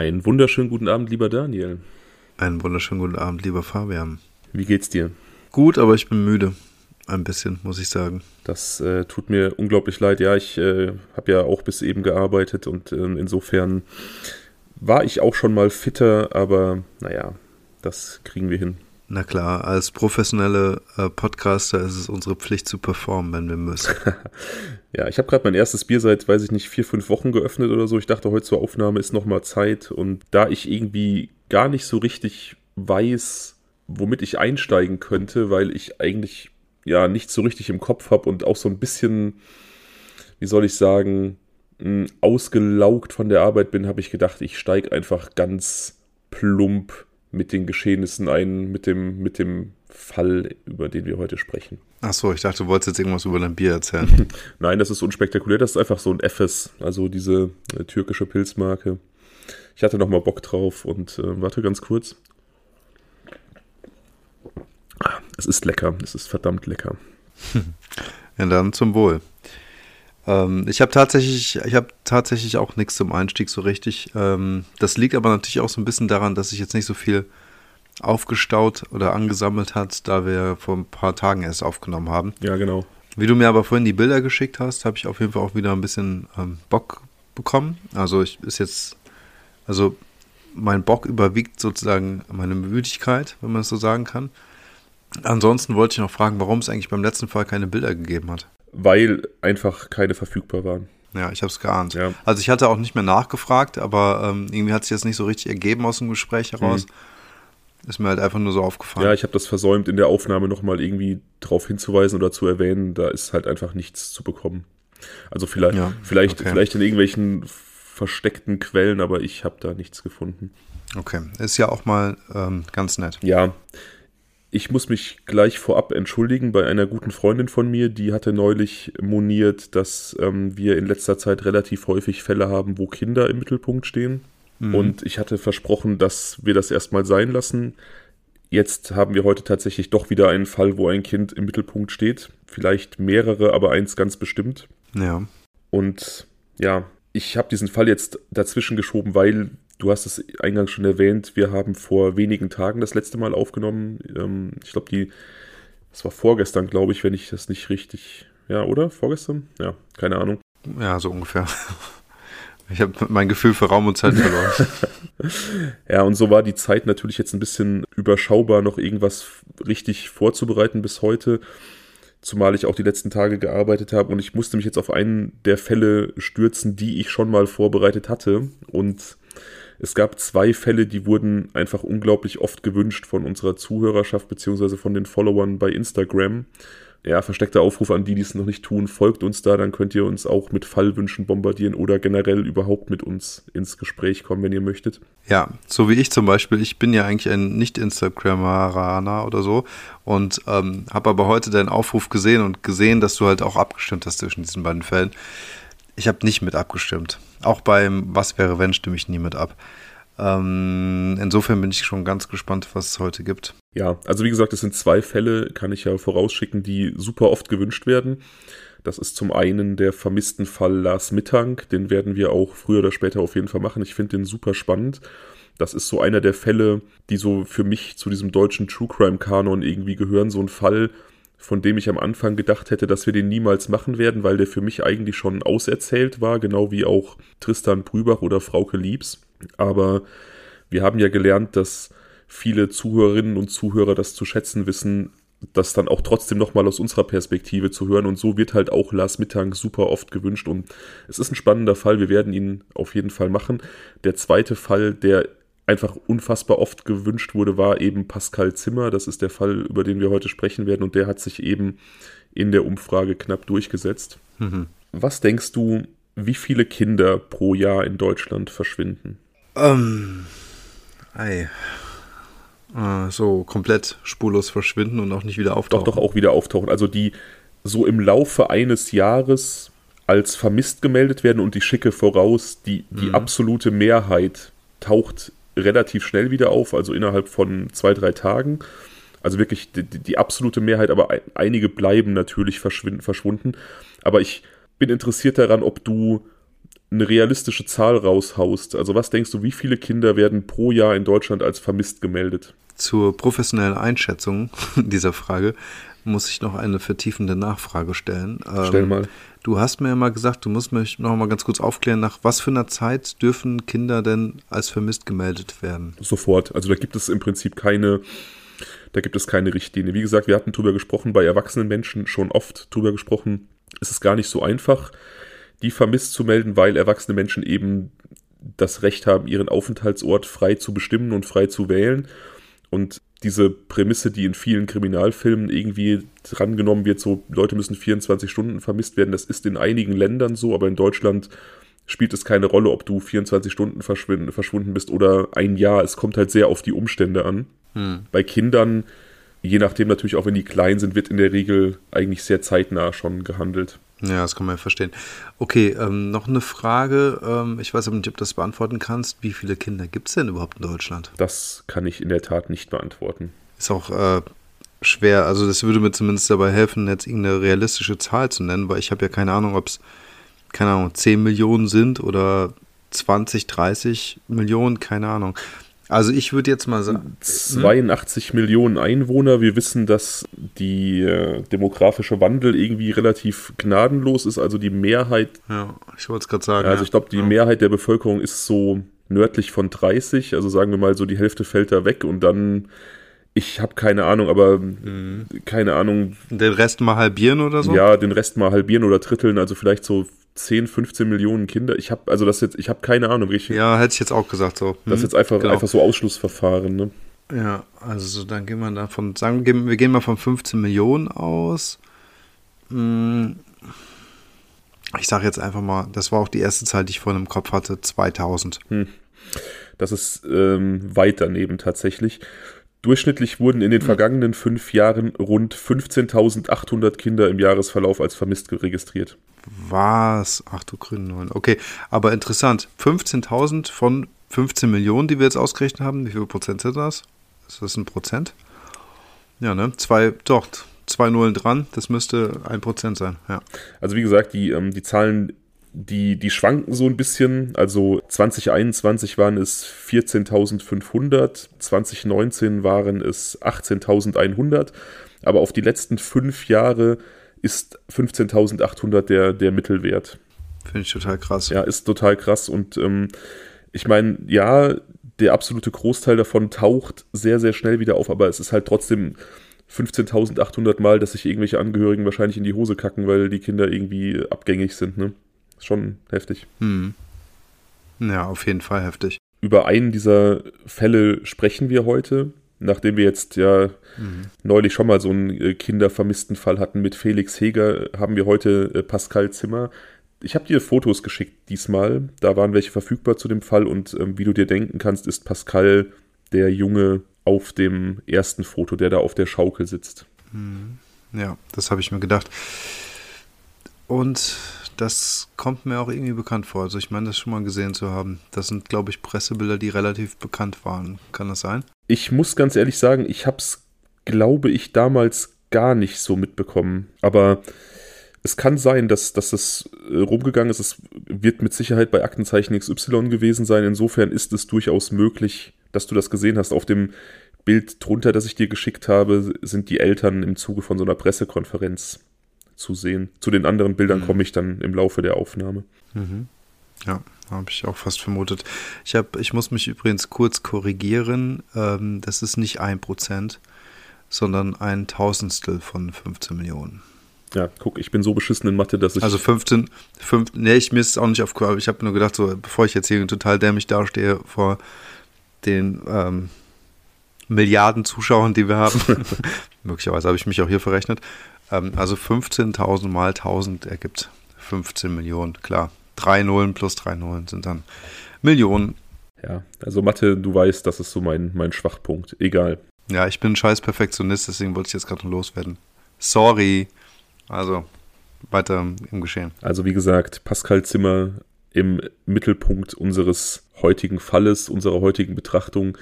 Einen wunderschönen guten Abend, lieber Daniel. Einen wunderschönen guten Abend, lieber Fabian. Wie geht's dir? Gut, aber ich bin müde. Ein bisschen, muss ich sagen. Das äh, tut mir unglaublich leid. Ja, ich äh, habe ja auch bis eben gearbeitet und äh, insofern war ich auch schon mal fitter, aber naja, das kriegen wir hin. Na klar, als professionelle äh, Podcaster ist es unsere Pflicht zu performen, wenn wir müssen. ja, ich habe gerade mein erstes Bier seit, weiß ich nicht, vier, fünf Wochen geöffnet oder so. Ich dachte, heute zur Aufnahme ist nochmal Zeit. Und da ich irgendwie gar nicht so richtig weiß, womit ich einsteigen könnte, weil ich eigentlich ja nicht so richtig im Kopf habe und auch so ein bisschen, wie soll ich sagen, hm, ausgelaugt von der Arbeit bin, habe ich gedacht, ich steige einfach ganz plump mit den Geschehnissen ein, mit dem, mit dem Fall, über den wir heute sprechen. Ach so, ich dachte, du wolltest jetzt irgendwas über dein Bier erzählen. Nein, das ist unspektakulär, das ist einfach so ein Efes, also diese äh, türkische Pilzmarke. Ich hatte nochmal Bock drauf und äh, warte ganz kurz. Ah, es ist lecker, es ist verdammt lecker. ja, dann zum Wohl. Ähm, ich habe tatsächlich, ich habe tatsächlich auch nichts zum Einstieg so richtig. Ähm, das liegt aber natürlich auch so ein bisschen daran, dass ich jetzt nicht so viel aufgestaut oder angesammelt hat, da wir vor ein paar Tagen erst aufgenommen haben. Ja, genau. Wie du mir aber vorhin die Bilder geschickt hast, habe ich auf jeden Fall auch wieder ein bisschen ähm, Bock bekommen. Also ich ist jetzt, also mein Bock überwiegt sozusagen meine Müdigkeit, wenn man es so sagen kann. Ansonsten wollte ich noch fragen, warum es eigentlich beim letzten Fall keine Bilder gegeben hat weil einfach keine verfügbar waren. Ja, ich habe es geahnt. Ja. Also ich hatte auch nicht mehr nachgefragt, aber ähm, irgendwie hat sich das nicht so richtig ergeben aus dem Gespräch heraus. Mhm. Ist mir halt einfach nur so aufgefallen. Ja, ich habe das versäumt, in der Aufnahme nochmal irgendwie darauf hinzuweisen oder zu erwähnen. Da ist halt einfach nichts zu bekommen. Also vielleicht, ja, vielleicht, okay. vielleicht in irgendwelchen versteckten Quellen, aber ich habe da nichts gefunden. Okay, ist ja auch mal ähm, ganz nett. Ja, ich muss mich gleich vorab entschuldigen bei einer guten Freundin von mir, die hatte neulich moniert, dass ähm, wir in letzter Zeit relativ häufig Fälle haben, wo Kinder im Mittelpunkt stehen. Mhm. Und ich hatte versprochen, dass wir das erstmal sein lassen. Jetzt haben wir heute tatsächlich doch wieder einen Fall, wo ein Kind im Mittelpunkt steht. Vielleicht mehrere, aber eins ganz bestimmt. Ja. Und ja, ich habe diesen Fall jetzt dazwischen geschoben, weil Du hast es eingangs schon erwähnt, wir haben vor wenigen Tagen das letzte Mal aufgenommen. Ähm, ich glaube, die, das war vorgestern, glaube ich, wenn ich das nicht richtig, ja, oder? Vorgestern? Ja, keine Ahnung. Ja, so ungefähr. Ich habe mein Gefühl für Raum und Zeit verloren. ja, und so war die Zeit natürlich jetzt ein bisschen überschaubar, noch irgendwas richtig vorzubereiten bis heute. Zumal ich auch die letzten Tage gearbeitet habe und ich musste mich jetzt auf einen der Fälle stürzen, die ich schon mal vorbereitet hatte. Und es gab zwei Fälle, die wurden einfach unglaublich oft gewünscht von unserer Zuhörerschaft beziehungsweise von den Followern bei Instagram. Ja, versteckter Aufruf an die, die es noch nicht tun, folgt uns da, dann könnt ihr uns auch mit Fallwünschen bombardieren oder generell überhaupt mit uns ins Gespräch kommen, wenn ihr möchtet. Ja, so wie ich zum Beispiel. Ich bin ja eigentlich ein Nicht-Instagrammeraner oder so und ähm, habe aber heute deinen Aufruf gesehen und gesehen, dass du halt auch abgestimmt hast zwischen diesen beiden Fällen. Ich habe nicht mit abgestimmt. Auch beim Was wäre wenn stimme ich nie mit ab. Ähm, insofern bin ich schon ganz gespannt, was es heute gibt. Ja, also wie gesagt, es sind zwei Fälle, kann ich ja vorausschicken, die super oft gewünscht werden. Das ist zum einen der vermissten Fall Lars Mittank, den werden wir auch früher oder später auf jeden Fall machen. Ich finde den super spannend. Das ist so einer der Fälle, die so für mich zu diesem deutschen True Crime Kanon irgendwie gehören. So ein Fall, von dem ich am Anfang gedacht hätte, dass wir den niemals machen werden, weil der für mich eigentlich schon auserzählt war, genau wie auch Tristan Brübach oder Frauke Liebs. Aber wir haben ja gelernt, dass viele Zuhörerinnen und Zuhörer das zu schätzen wissen, das dann auch trotzdem nochmal aus unserer Perspektive zu hören. Und so wird halt auch Lars Mittag super oft gewünscht. Und es ist ein spannender Fall. Wir werden ihn auf jeden Fall machen. Der zweite Fall, der einfach unfassbar oft gewünscht wurde, war eben Pascal Zimmer. Das ist der Fall, über den wir heute sprechen werden und der hat sich eben in der Umfrage knapp durchgesetzt. Mhm. Was denkst du, wie viele Kinder pro Jahr in Deutschland verschwinden? Ähm, ei. Äh, so komplett spurlos verschwinden und auch nicht wieder auftauchen. Doch, doch auch wieder auftauchen. Also die so im Laufe eines Jahres als vermisst gemeldet werden und die schicke voraus, die, die mhm. absolute Mehrheit taucht relativ schnell wieder auf, also innerhalb von zwei, drei Tagen. Also wirklich die, die absolute Mehrheit, aber einige bleiben natürlich verschwunden. Aber ich bin interessiert daran, ob du eine realistische Zahl raushaust, also was denkst du, wie viele Kinder werden pro Jahr in Deutschland als vermisst gemeldet? Zur professionellen Einschätzung dieser Frage muss ich noch eine vertiefende Nachfrage stellen. Stell mal. Du hast mir ja mal gesagt, du musst mich noch mal ganz kurz aufklären, nach was für einer Zeit dürfen Kinder denn als vermisst gemeldet werden? Sofort. Also da gibt es im Prinzip keine, da gibt es keine Richtlinie. Wie gesagt, wir hatten drüber gesprochen, bei erwachsenen Menschen schon oft drüber gesprochen. Es ist gar nicht so einfach, die vermisst zu melden, weil erwachsene Menschen eben das Recht haben, ihren Aufenthaltsort frei zu bestimmen und frei zu wählen. Und diese Prämisse, die in vielen Kriminalfilmen irgendwie drangenommen wird, so Leute müssen 24 Stunden vermisst werden, das ist in einigen Ländern so, aber in Deutschland spielt es keine Rolle, ob du 24 Stunden verschwunden bist oder ein Jahr. Es kommt halt sehr auf die Umstände an. Hm. Bei Kindern, je nachdem natürlich auch wenn die klein sind, wird in der Regel eigentlich sehr zeitnah schon gehandelt. Ja, das kann man ja verstehen. Okay, ähm, noch eine Frage. Ähm, ich weiß aber nicht, ob du das beantworten kannst. Wie viele Kinder gibt es denn überhaupt in Deutschland? Das kann ich in der Tat nicht beantworten. Ist auch äh, schwer. Also das würde mir zumindest dabei helfen, jetzt irgendeine realistische Zahl zu nennen, weil ich habe ja keine Ahnung, ob es, keine Ahnung, 10 Millionen sind oder 20, 30 Millionen, keine Ahnung. Also ich würde jetzt mal sagen. 82 hm? Millionen Einwohner. Wir wissen, dass die äh, demografische Wandel irgendwie relativ gnadenlos ist. Also die Mehrheit. Ja, ich wollte es gerade sagen. Also ich glaube, die ja. Mehrheit der Bevölkerung ist so nördlich von 30. Also sagen wir mal so, die Hälfte fällt da weg und dann. Ich habe keine Ahnung, aber mhm. keine Ahnung. Den Rest mal halbieren oder so? Ja, den Rest mal halbieren oder dritteln. Also vielleicht so 10, 15 Millionen Kinder. Ich habe also das jetzt, ich habe keine Ahnung, richtig. Ja, hätte ich jetzt auch gesagt so. Hm. Das ist jetzt einfach, genau. einfach so Ausschlussverfahren, ne? Ja, also dann gehen wir davon, sagen wir, wir gehen mal von 15 Millionen aus. Hm. Ich sage jetzt einfach mal, das war auch die erste Zahl, die ich vorhin im Kopf hatte, 2000. Hm. Das ist ähm, weit daneben tatsächlich. Durchschnittlich wurden in den hm. vergangenen fünf Jahren rund 15.800 Kinder im Jahresverlauf als vermisst registriert. Was? Ach du grünen Neun. Okay, aber interessant. 15.000 von 15 Millionen, die wir jetzt ausgerechnet haben. Wie viel Prozent sind das? Ist das ein Prozent? Ja, ne? Zwei, doch, zwei Nullen dran. Das müsste ein Prozent sein, ja. Also wie gesagt, die, ähm, die Zahlen die, die schwanken so ein bisschen. Also 2021 waren es 14.500, 2019 waren es 18.100, aber auf die letzten fünf Jahre ist 15.800 der, der Mittelwert. Finde ich total krass. Ja, ist total krass und ähm, ich meine, ja, der absolute Großteil davon taucht sehr, sehr schnell wieder auf, aber es ist halt trotzdem 15.800 Mal, dass sich irgendwelche Angehörigen wahrscheinlich in die Hose kacken, weil die Kinder irgendwie abgängig sind, ne? Schon heftig. Hm. Ja, auf jeden Fall heftig. Über einen dieser Fälle sprechen wir heute, nachdem wir jetzt ja mhm. neulich schon mal so einen äh, kindervermissten Fall hatten mit Felix Heger, haben wir heute äh, Pascal Zimmer. Ich habe dir Fotos geschickt diesmal, da waren welche verfügbar zu dem Fall und ähm, wie du dir denken kannst, ist Pascal der Junge auf dem ersten Foto, der da auf der Schaukel sitzt. Mhm. Ja, das habe ich mir gedacht. Und das kommt mir auch irgendwie bekannt vor. Also ich meine, das schon mal gesehen zu haben. Das sind, glaube ich, Pressebilder, die relativ bekannt waren. Kann das sein? Ich muss ganz ehrlich sagen, ich habe es, glaube ich, damals gar nicht so mitbekommen. Aber es kann sein, dass, dass es äh, rumgegangen ist. Es wird mit Sicherheit bei Aktenzeichen XY gewesen sein. Insofern ist es durchaus möglich, dass du das gesehen hast. Auf dem Bild drunter, das ich dir geschickt habe, sind die Eltern im Zuge von so einer Pressekonferenz zu sehen. Zu den anderen Bildern mhm. komme ich dann im Laufe der Aufnahme. Mhm. Ja, habe ich auch fast vermutet. Ich, hab, ich muss mich übrigens kurz korrigieren. Ähm, das ist nicht ein Prozent, sondern ein Tausendstel von 15 Millionen. Ja, guck, ich bin so beschissen in Mathe, dass ich. Also 15, 15 nee, ich mir ist auch nicht aufgefallen, ich habe nur gedacht, so, bevor ich jetzt hier total dämlich dastehe vor den ähm, Milliarden Zuschauern, die wir haben, möglicherweise habe ich mich auch hier verrechnet, ähm, also 15.000 mal 1000 ergibt 15 Millionen, klar. Drei Nullen plus drei Nullen sind dann Millionen. Ja, also Mathe, du weißt, das ist so mein, mein Schwachpunkt. Egal. Ja, ich bin ein scheiß Perfektionist, deswegen wollte ich jetzt gerade loswerden. Sorry. Also, weiter im Geschehen. Also, wie gesagt, Pascal Zimmer im Mittelpunkt unseres heutigen Falles, unserer heutigen Betrachtung.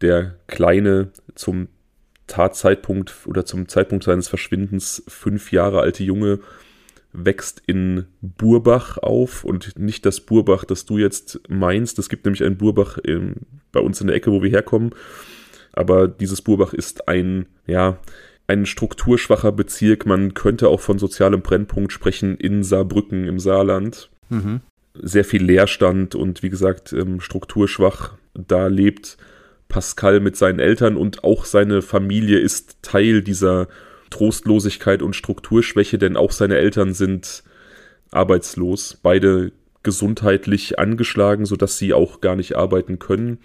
Der Kleine zum Tatzeitpunkt oder zum Zeitpunkt seines Verschwindens fünf Jahre alte Junge wächst in Burbach auf und nicht das Burbach, das du jetzt meinst. Es gibt nämlich ein Burbach in, bei uns in der Ecke, wo wir herkommen. Aber dieses Burbach ist ein, ja, ein strukturschwacher Bezirk. Man könnte auch von sozialem Brennpunkt sprechen in Saarbrücken im Saarland. Mhm. Sehr viel Leerstand und wie gesagt, ähm, strukturschwach. Da lebt Pascal mit seinen Eltern und auch seine Familie ist Teil dieser Trostlosigkeit und Strukturschwäche, denn auch seine Eltern sind arbeitslos, beide gesundheitlich angeschlagen, sodass sie auch gar nicht arbeiten können.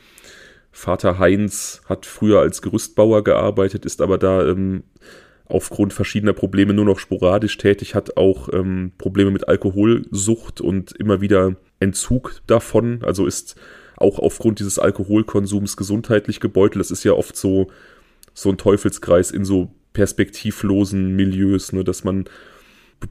Vater Heinz hat früher als Gerüstbauer gearbeitet, ist aber da ähm, aufgrund verschiedener Probleme nur noch sporadisch tätig, hat auch ähm, Probleme mit Alkoholsucht und immer wieder Entzug davon, also ist auch aufgrund dieses Alkoholkonsums gesundheitlich gebeutelt. Das ist ja oft so, so ein Teufelskreis in so perspektivlosen Milieus, ne, dass man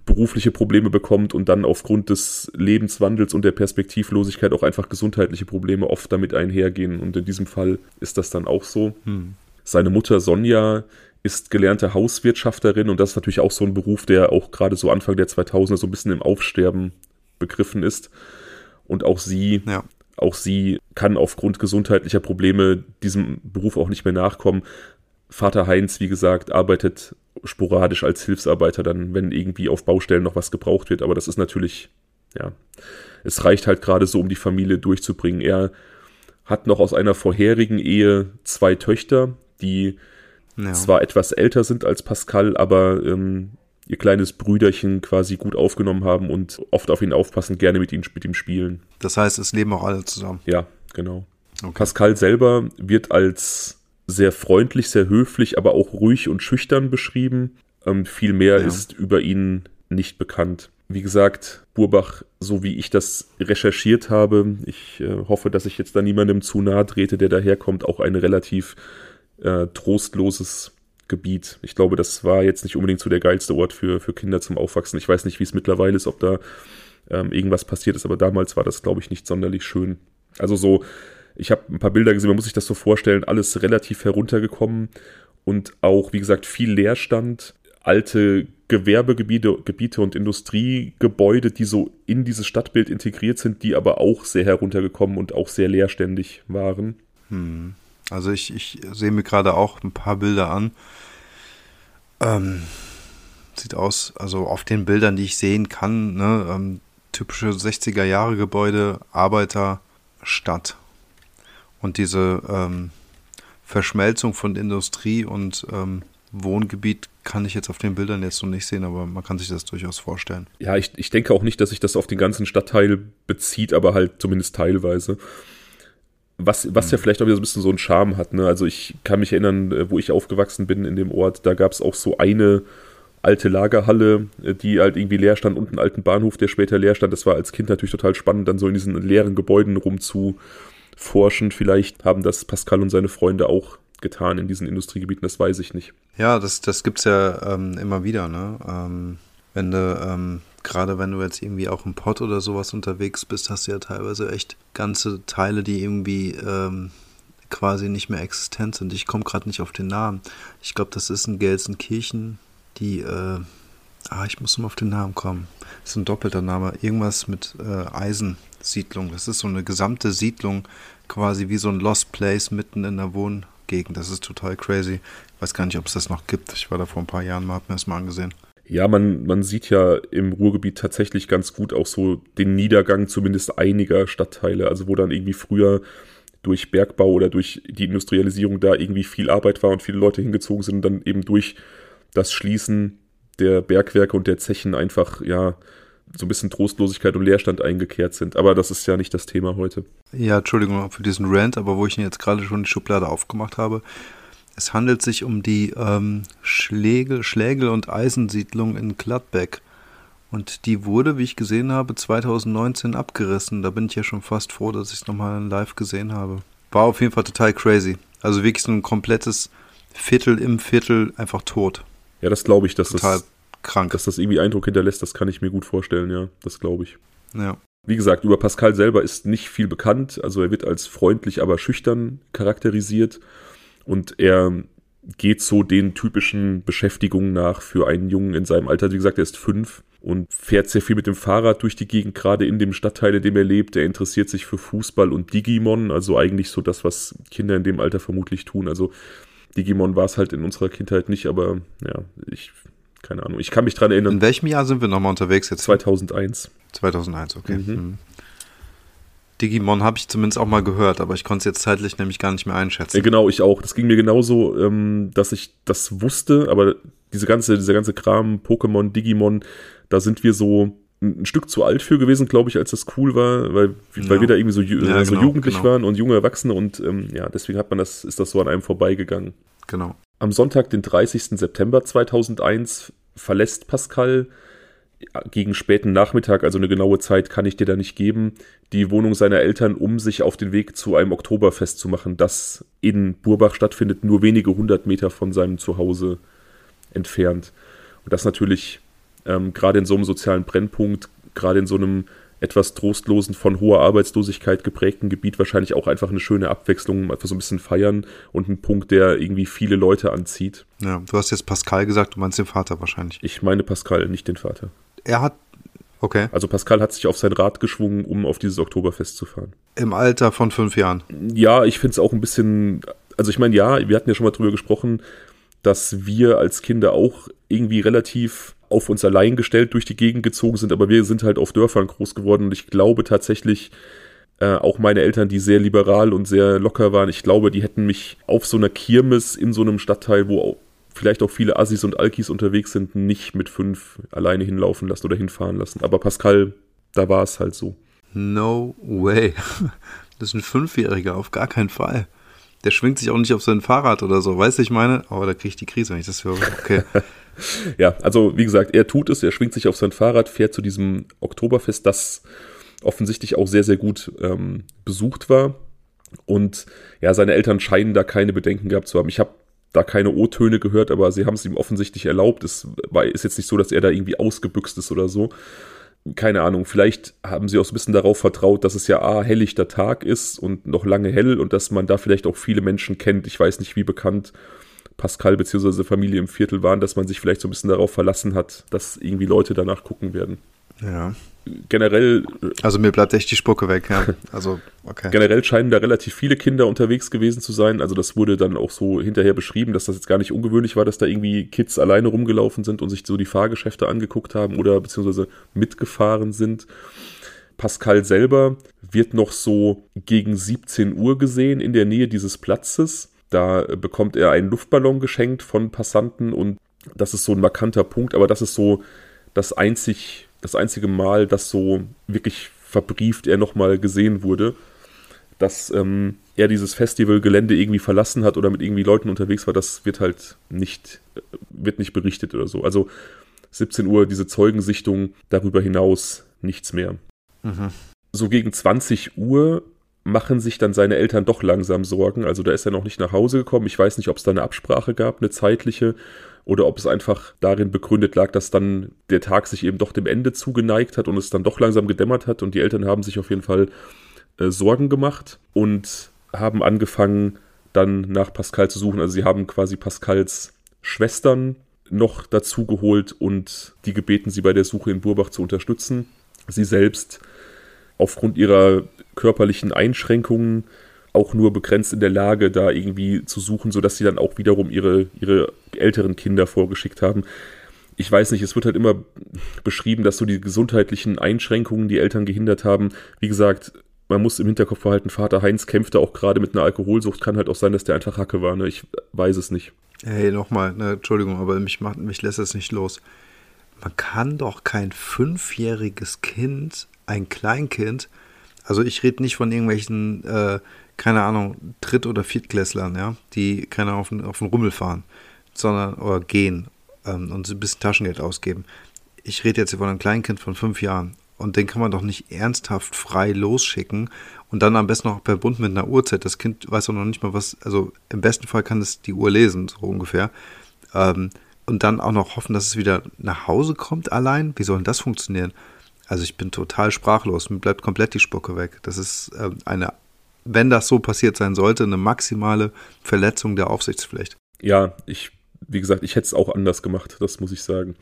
berufliche Probleme bekommt und dann aufgrund des Lebenswandels und der Perspektivlosigkeit auch einfach gesundheitliche Probleme oft damit einhergehen. Und in diesem Fall ist das dann auch so. Hm. Seine Mutter Sonja ist gelernte Hauswirtschafterin und das ist natürlich auch so ein Beruf, der auch gerade so Anfang der 2000er so ein bisschen im Aufsterben begriffen ist. Und auch sie, ja. Auch sie kann aufgrund gesundheitlicher Probleme diesem Beruf auch nicht mehr nachkommen. Vater Heinz, wie gesagt, arbeitet sporadisch als Hilfsarbeiter dann, wenn irgendwie auf Baustellen noch was gebraucht wird. Aber das ist natürlich, ja, es reicht halt gerade so, um die Familie durchzubringen. Er hat noch aus einer vorherigen Ehe zwei Töchter, die ja. zwar etwas älter sind als Pascal, aber ähm, ihr kleines Brüderchen quasi gut aufgenommen haben und oft auf ihn aufpassen, gerne mit ihm, mit ihm spielen. Das heißt, es leben auch alle zusammen. Ja, genau. Okay. Pascal selber wird als sehr freundlich, sehr höflich, aber auch ruhig und schüchtern beschrieben. Ähm, viel mehr ja. ist über ihn nicht bekannt. Wie gesagt, Burbach, so wie ich das recherchiert habe, ich äh, hoffe, dass ich jetzt da niemandem zu nahe trete, der daherkommt, auch ein relativ äh, trostloses Gebiet. Ich glaube, das war jetzt nicht unbedingt so der geilste Ort für, für Kinder zum Aufwachsen. Ich weiß nicht, wie es mittlerweile ist, ob da ähm, irgendwas passiert ist, aber damals war das, glaube ich, nicht sonderlich schön. Also so ich habe ein paar Bilder gesehen, man muss sich das so vorstellen, alles relativ heruntergekommen und auch, wie gesagt, viel Leerstand, alte Gewerbegebiete Gebiete und Industriegebäude, die so in dieses Stadtbild integriert sind, die aber auch sehr heruntergekommen und auch sehr leerständig waren. Hm. Also ich, ich sehe mir gerade auch ein paar Bilder an. Ähm, sieht aus, also auf den Bildern, die ich sehen kann, ne, ähm, typische 60er Jahre Gebäude, Arbeiterstadt und diese ähm, Verschmelzung von Industrie und ähm, Wohngebiet kann ich jetzt auf den Bildern jetzt so nicht sehen, aber man kann sich das durchaus vorstellen. Ja, ich, ich denke auch nicht, dass sich das auf den ganzen Stadtteil bezieht, aber halt zumindest teilweise. Was, was ja hm. vielleicht auch wieder so ein bisschen so einen Charme hat. Ne? Also ich kann mich erinnern, äh, wo ich aufgewachsen bin in dem Ort, da gab es auch so eine alte Lagerhalle, äh, die halt irgendwie leer stand und einen alten Bahnhof, der später leer stand. Das war als Kind natürlich total spannend, dann so in diesen leeren Gebäuden rumzu, forschen. Vielleicht haben das Pascal und seine Freunde auch getan in diesen Industriegebieten, das weiß ich nicht. Ja, das, das gibt es ja ähm, immer wieder, ne? Ähm, wenn du, ähm, gerade wenn du jetzt irgendwie auch im Pott oder sowas unterwegs bist, hast du ja teilweise echt ganze Teile, die irgendwie ähm, quasi nicht mehr existent sind. Ich komme gerade nicht auf den Namen. Ich glaube, das ist in Gelsenkirchen, die, äh, ah, ich muss mal auf den Namen kommen. Das ist ein doppelter Name. Irgendwas mit äh, Eisen. Siedlung. Das ist so eine gesamte Siedlung, quasi wie so ein Lost Place mitten in der Wohngegend. Das ist total crazy. Ich weiß gar nicht, ob es das noch gibt. Ich war da vor ein paar Jahren mal, hab mir das mal angesehen. Ja, man, man sieht ja im Ruhrgebiet tatsächlich ganz gut auch so den Niedergang zumindest einiger Stadtteile, also wo dann irgendwie früher durch Bergbau oder durch die Industrialisierung da irgendwie viel Arbeit war und viele Leute hingezogen sind und dann eben durch das Schließen der Bergwerke und der Zechen einfach, ja, so ein bisschen Trostlosigkeit und Leerstand eingekehrt sind. Aber das ist ja nicht das Thema heute. Ja, Entschuldigung für diesen Rant, aber wo ich ihn jetzt gerade schon die Schublade aufgemacht habe. Es handelt sich um die ähm, Schlägel, Schlägel- und Eisensiedlung in Gladbeck. Und die wurde, wie ich gesehen habe, 2019 abgerissen. Da bin ich ja schon fast froh, dass ich es nochmal live gesehen habe. War auf jeden Fall total crazy. Also wirklich so ein komplettes Viertel im Viertel einfach tot. Ja, das glaube ich, dass total das krank. Dass das irgendwie Eindruck hinterlässt, das kann ich mir gut vorstellen, ja. Das glaube ich. Ja. Wie gesagt, über Pascal selber ist nicht viel bekannt. Also er wird als freundlich, aber schüchtern charakterisiert. Und er geht so den typischen Beschäftigungen nach für einen Jungen in seinem Alter. Wie gesagt, er ist fünf und fährt sehr viel mit dem Fahrrad durch die Gegend, gerade in dem Stadtteil, in dem er lebt. Er interessiert sich für Fußball und Digimon, also eigentlich so das, was Kinder in dem Alter vermutlich tun. Also Digimon war es halt in unserer Kindheit nicht, aber ja, ich, keine Ahnung. Ich kann mich dran erinnern. In welchem Jahr sind wir nochmal unterwegs jetzt? 2001. 2001, okay. Mhm. Digimon habe ich zumindest auch mal gehört, aber ich konnte es jetzt zeitlich nämlich gar nicht mehr einschätzen. Ja, genau, ich auch. Das ging mir genauso, ähm, dass ich das wusste, aber diese ganze, dieser ganze Kram, Pokémon, Digimon, da sind wir so ein Stück zu alt für gewesen, glaube ich, als das cool war, weil, ja. weil wir da irgendwie so, ja, so genau, jugendlich genau. waren und junge Erwachsene und ähm, ja, deswegen hat man das, ist das so an einem vorbeigegangen. Genau. Am Sonntag, den 30. September 2001, verlässt Pascal gegen späten Nachmittag, also eine genaue Zeit kann ich dir da nicht geben, die Wohnung seiner Eltern, um sich auf den Weg zu einem Oktoberfest zu machen, das in Burbach stattfindet, nur wenige hundert Meter von seinem Zuhause entfernt. Und das natürlich ähm, gerade in so einem sozialen Brennpunkt, gerade in so einem etwas trostlosen, von hoher Arbeitslosigkeit geprägten Gebiet wahrscheinlich auch einfach eine schöne Abwechslung, einfach so ein bisschen feiern und ein Punkt, der irgendwie viele Leute anzieht. Ja, du hast jetzt Pascal gesagt, du meinst den Vater wahrscheinlich. Ich meine Pascal, nicht den Vater. Er hat. Okay. Also Pascal hat sich auf sein Rad geschwungen, um auf dieses Oktoberfest zu fahren. Im Alter von fünf Jahren. Ja, ich finde es auch ein bisschen. Also ich meine, ja, wir hatten ja schon mal drüber gesprochen, dass wir als Kinder auch irgendwie relativ auf uns allein gestellt durch die Gegend gezogen sind, aber wir sind halt auf Dörfern groß geworden und ich glaube tatsächlich, äh, auch meine Eltern, die sehr liberal und sehr locker waren, ich glaube, die hätten mich auf so einer Kirmes in so einem Stadtteil, wo vielleicht auch viele Assis und Alkis unterwegs sind, nicht mit fünf alleine hinlaufen lassen oder hinfahren lassen. Aber Pascal, da war es halt so. No way. Das ist ein Fünfjähriger, auf gar keinen Fall. Der schwingt sich auch nicht auf sein Fahrrad oder so, weißt du, ich meine? Aber oh, da kriege ich die Krise, wenn ich das höre. Okay. ja, also wie gesagt, er tut es, er schwingt sich auf sein Fahrrad, fährt zu diesem Oktoberfest, das offensichtlich auch sehr, sehr gut ähm, besucht war. Und ja, seine Eltern scheinen da keine Bedenken gehabt zu haben. Ich habe da keine O-Töne gehört, aber sie haben es ihm offensichtlich erlaubt. Es ist jetzt nicht so, dass er da irgendwie ausgebüxt ist oder so. Keine Ahnung, vielleicht haben sie auch so ein bisschen darauf vertraut, dass es ja A, helllichter Tag ist und noch lange hell und dass man da vielleicht auch viele Menschen kennt. Ich weiß nicht, wie bekannt Pascal bzw. Familie im Viertel waren, dass man sich vielleicht so ein bisschen darauf verlassen hat, dass irgendwie Leute danach gucken werden. Ja generell. Also mir bleibt echt die Spucke weg, ja. Also, okay. Generell scheinen da relativ viele Kinder unterwegs gewesen zu sein. Also das wurde dann auch so hinterher beschrieben, dass das jetzt gar nicht ungewöhnlich war, dass da irgendwie Kids alleine rumgelaufen sind und sich so die Fahrgeschäfte angeguckt haben oder beziehungsweise mitgefahren sind. Pascal selber wird noch so gegen 17 Uhr gesehen in der Nähe dieses Platzes. Da bekommt er einen Luftballon geschenkt von Passanten und das ist so ein markanter Punkt, aber das ist so das einzig das einzige Mal, dass so wirklich verbrieft er nochmal gesehen wurde, dass ähm, er dieses Festivalgelände irgendwie verlassen hat oder mit irgendwie Leuten unterwegs war, das wird halt nicht, äh, wird nicht berichtet oder so. Also 17 Uhr diese Zeugensichtung, darüber hinaus nichts mehr. Mhm. So gegen 20 Uhr machen sich dann seine Eltern doch langsam Sorgen. Also da ist er noch nicht nach Hause gekommen. Ich weiß nicht, ob es da eine Absprache gab, eine zeitliche, oder ob es einfach darin begründet lag, dass dann der Tag sich eben doch dem Ende zugeneigt hat und es dann doch langsam gedämmert hat und die Eltern haben sich auf jeden Fall äh, Sorgen gemacht und haben angefangen dann nach Pascal zu suchen. Also sie haben quasi Pascals Schwestern noch dazu geholt und die gebeten, sie bei der Suche in Burbach zu unterstützen. Sie selbst aufgrund ihrer körperlichen Einschränkungen auch nur begrenzt in der Lage, da irgendwie zu suchen, sodass sie dann auch wiederum ihre, ihre älteren Kinder vorgeschickt haben. Ich weiß nicht, es wird halt immer beschrieben, dass so die gesundheitlichen Einschränkungen die Eltern gehindert haben. Wie gesagt, man muss im Hinterkopf behalten, Vater Heinz kämpfte auch gerade mit einer Alkoholsucht. Kann halt auch sein, dass der einfach Hacke war. Ne? Ich weiß es nicht. Hey, nochmal, ne, Entschuldigung, aber mich, macht, mich lässt es nicht los. Man kann doch kein fünfjähriges Kind, ein Kleinkind, also ich rede nicht von irgendwelchen äh, keine Ahnung, Dritt- oder Viertklässlern, ja, die keine auf den, auf den Rummel fahren, sondern oder gehen ähm, und ein bisschen Taschengeld ausgeben. Ich rede jetzt von einem Kleinkind von fünf Jahren und den kann man doch nicht ernsthaft frei losschicken und dann am besten noch per Bund mit einer Uhrzeit. Das Kind weiß doch noch nicht mal was, also im besten Fall kann es die Uhr lesen, so ungefähr. Ähm, und dann auch noch hoffen, dass es wieder nach Hause kommt allein. Wie soll denn das funktionieren? Also ich bin total sprachlos. Mir bleibt komplett die Spucke weg. Das ist ähm, eine wenn das so passiert sein sollte, eine maximale Verletzung der Aufsichtspflicht. Ja, ich, wie gesagt, ich hätte es auch anders gemacht, das muss ich sagen.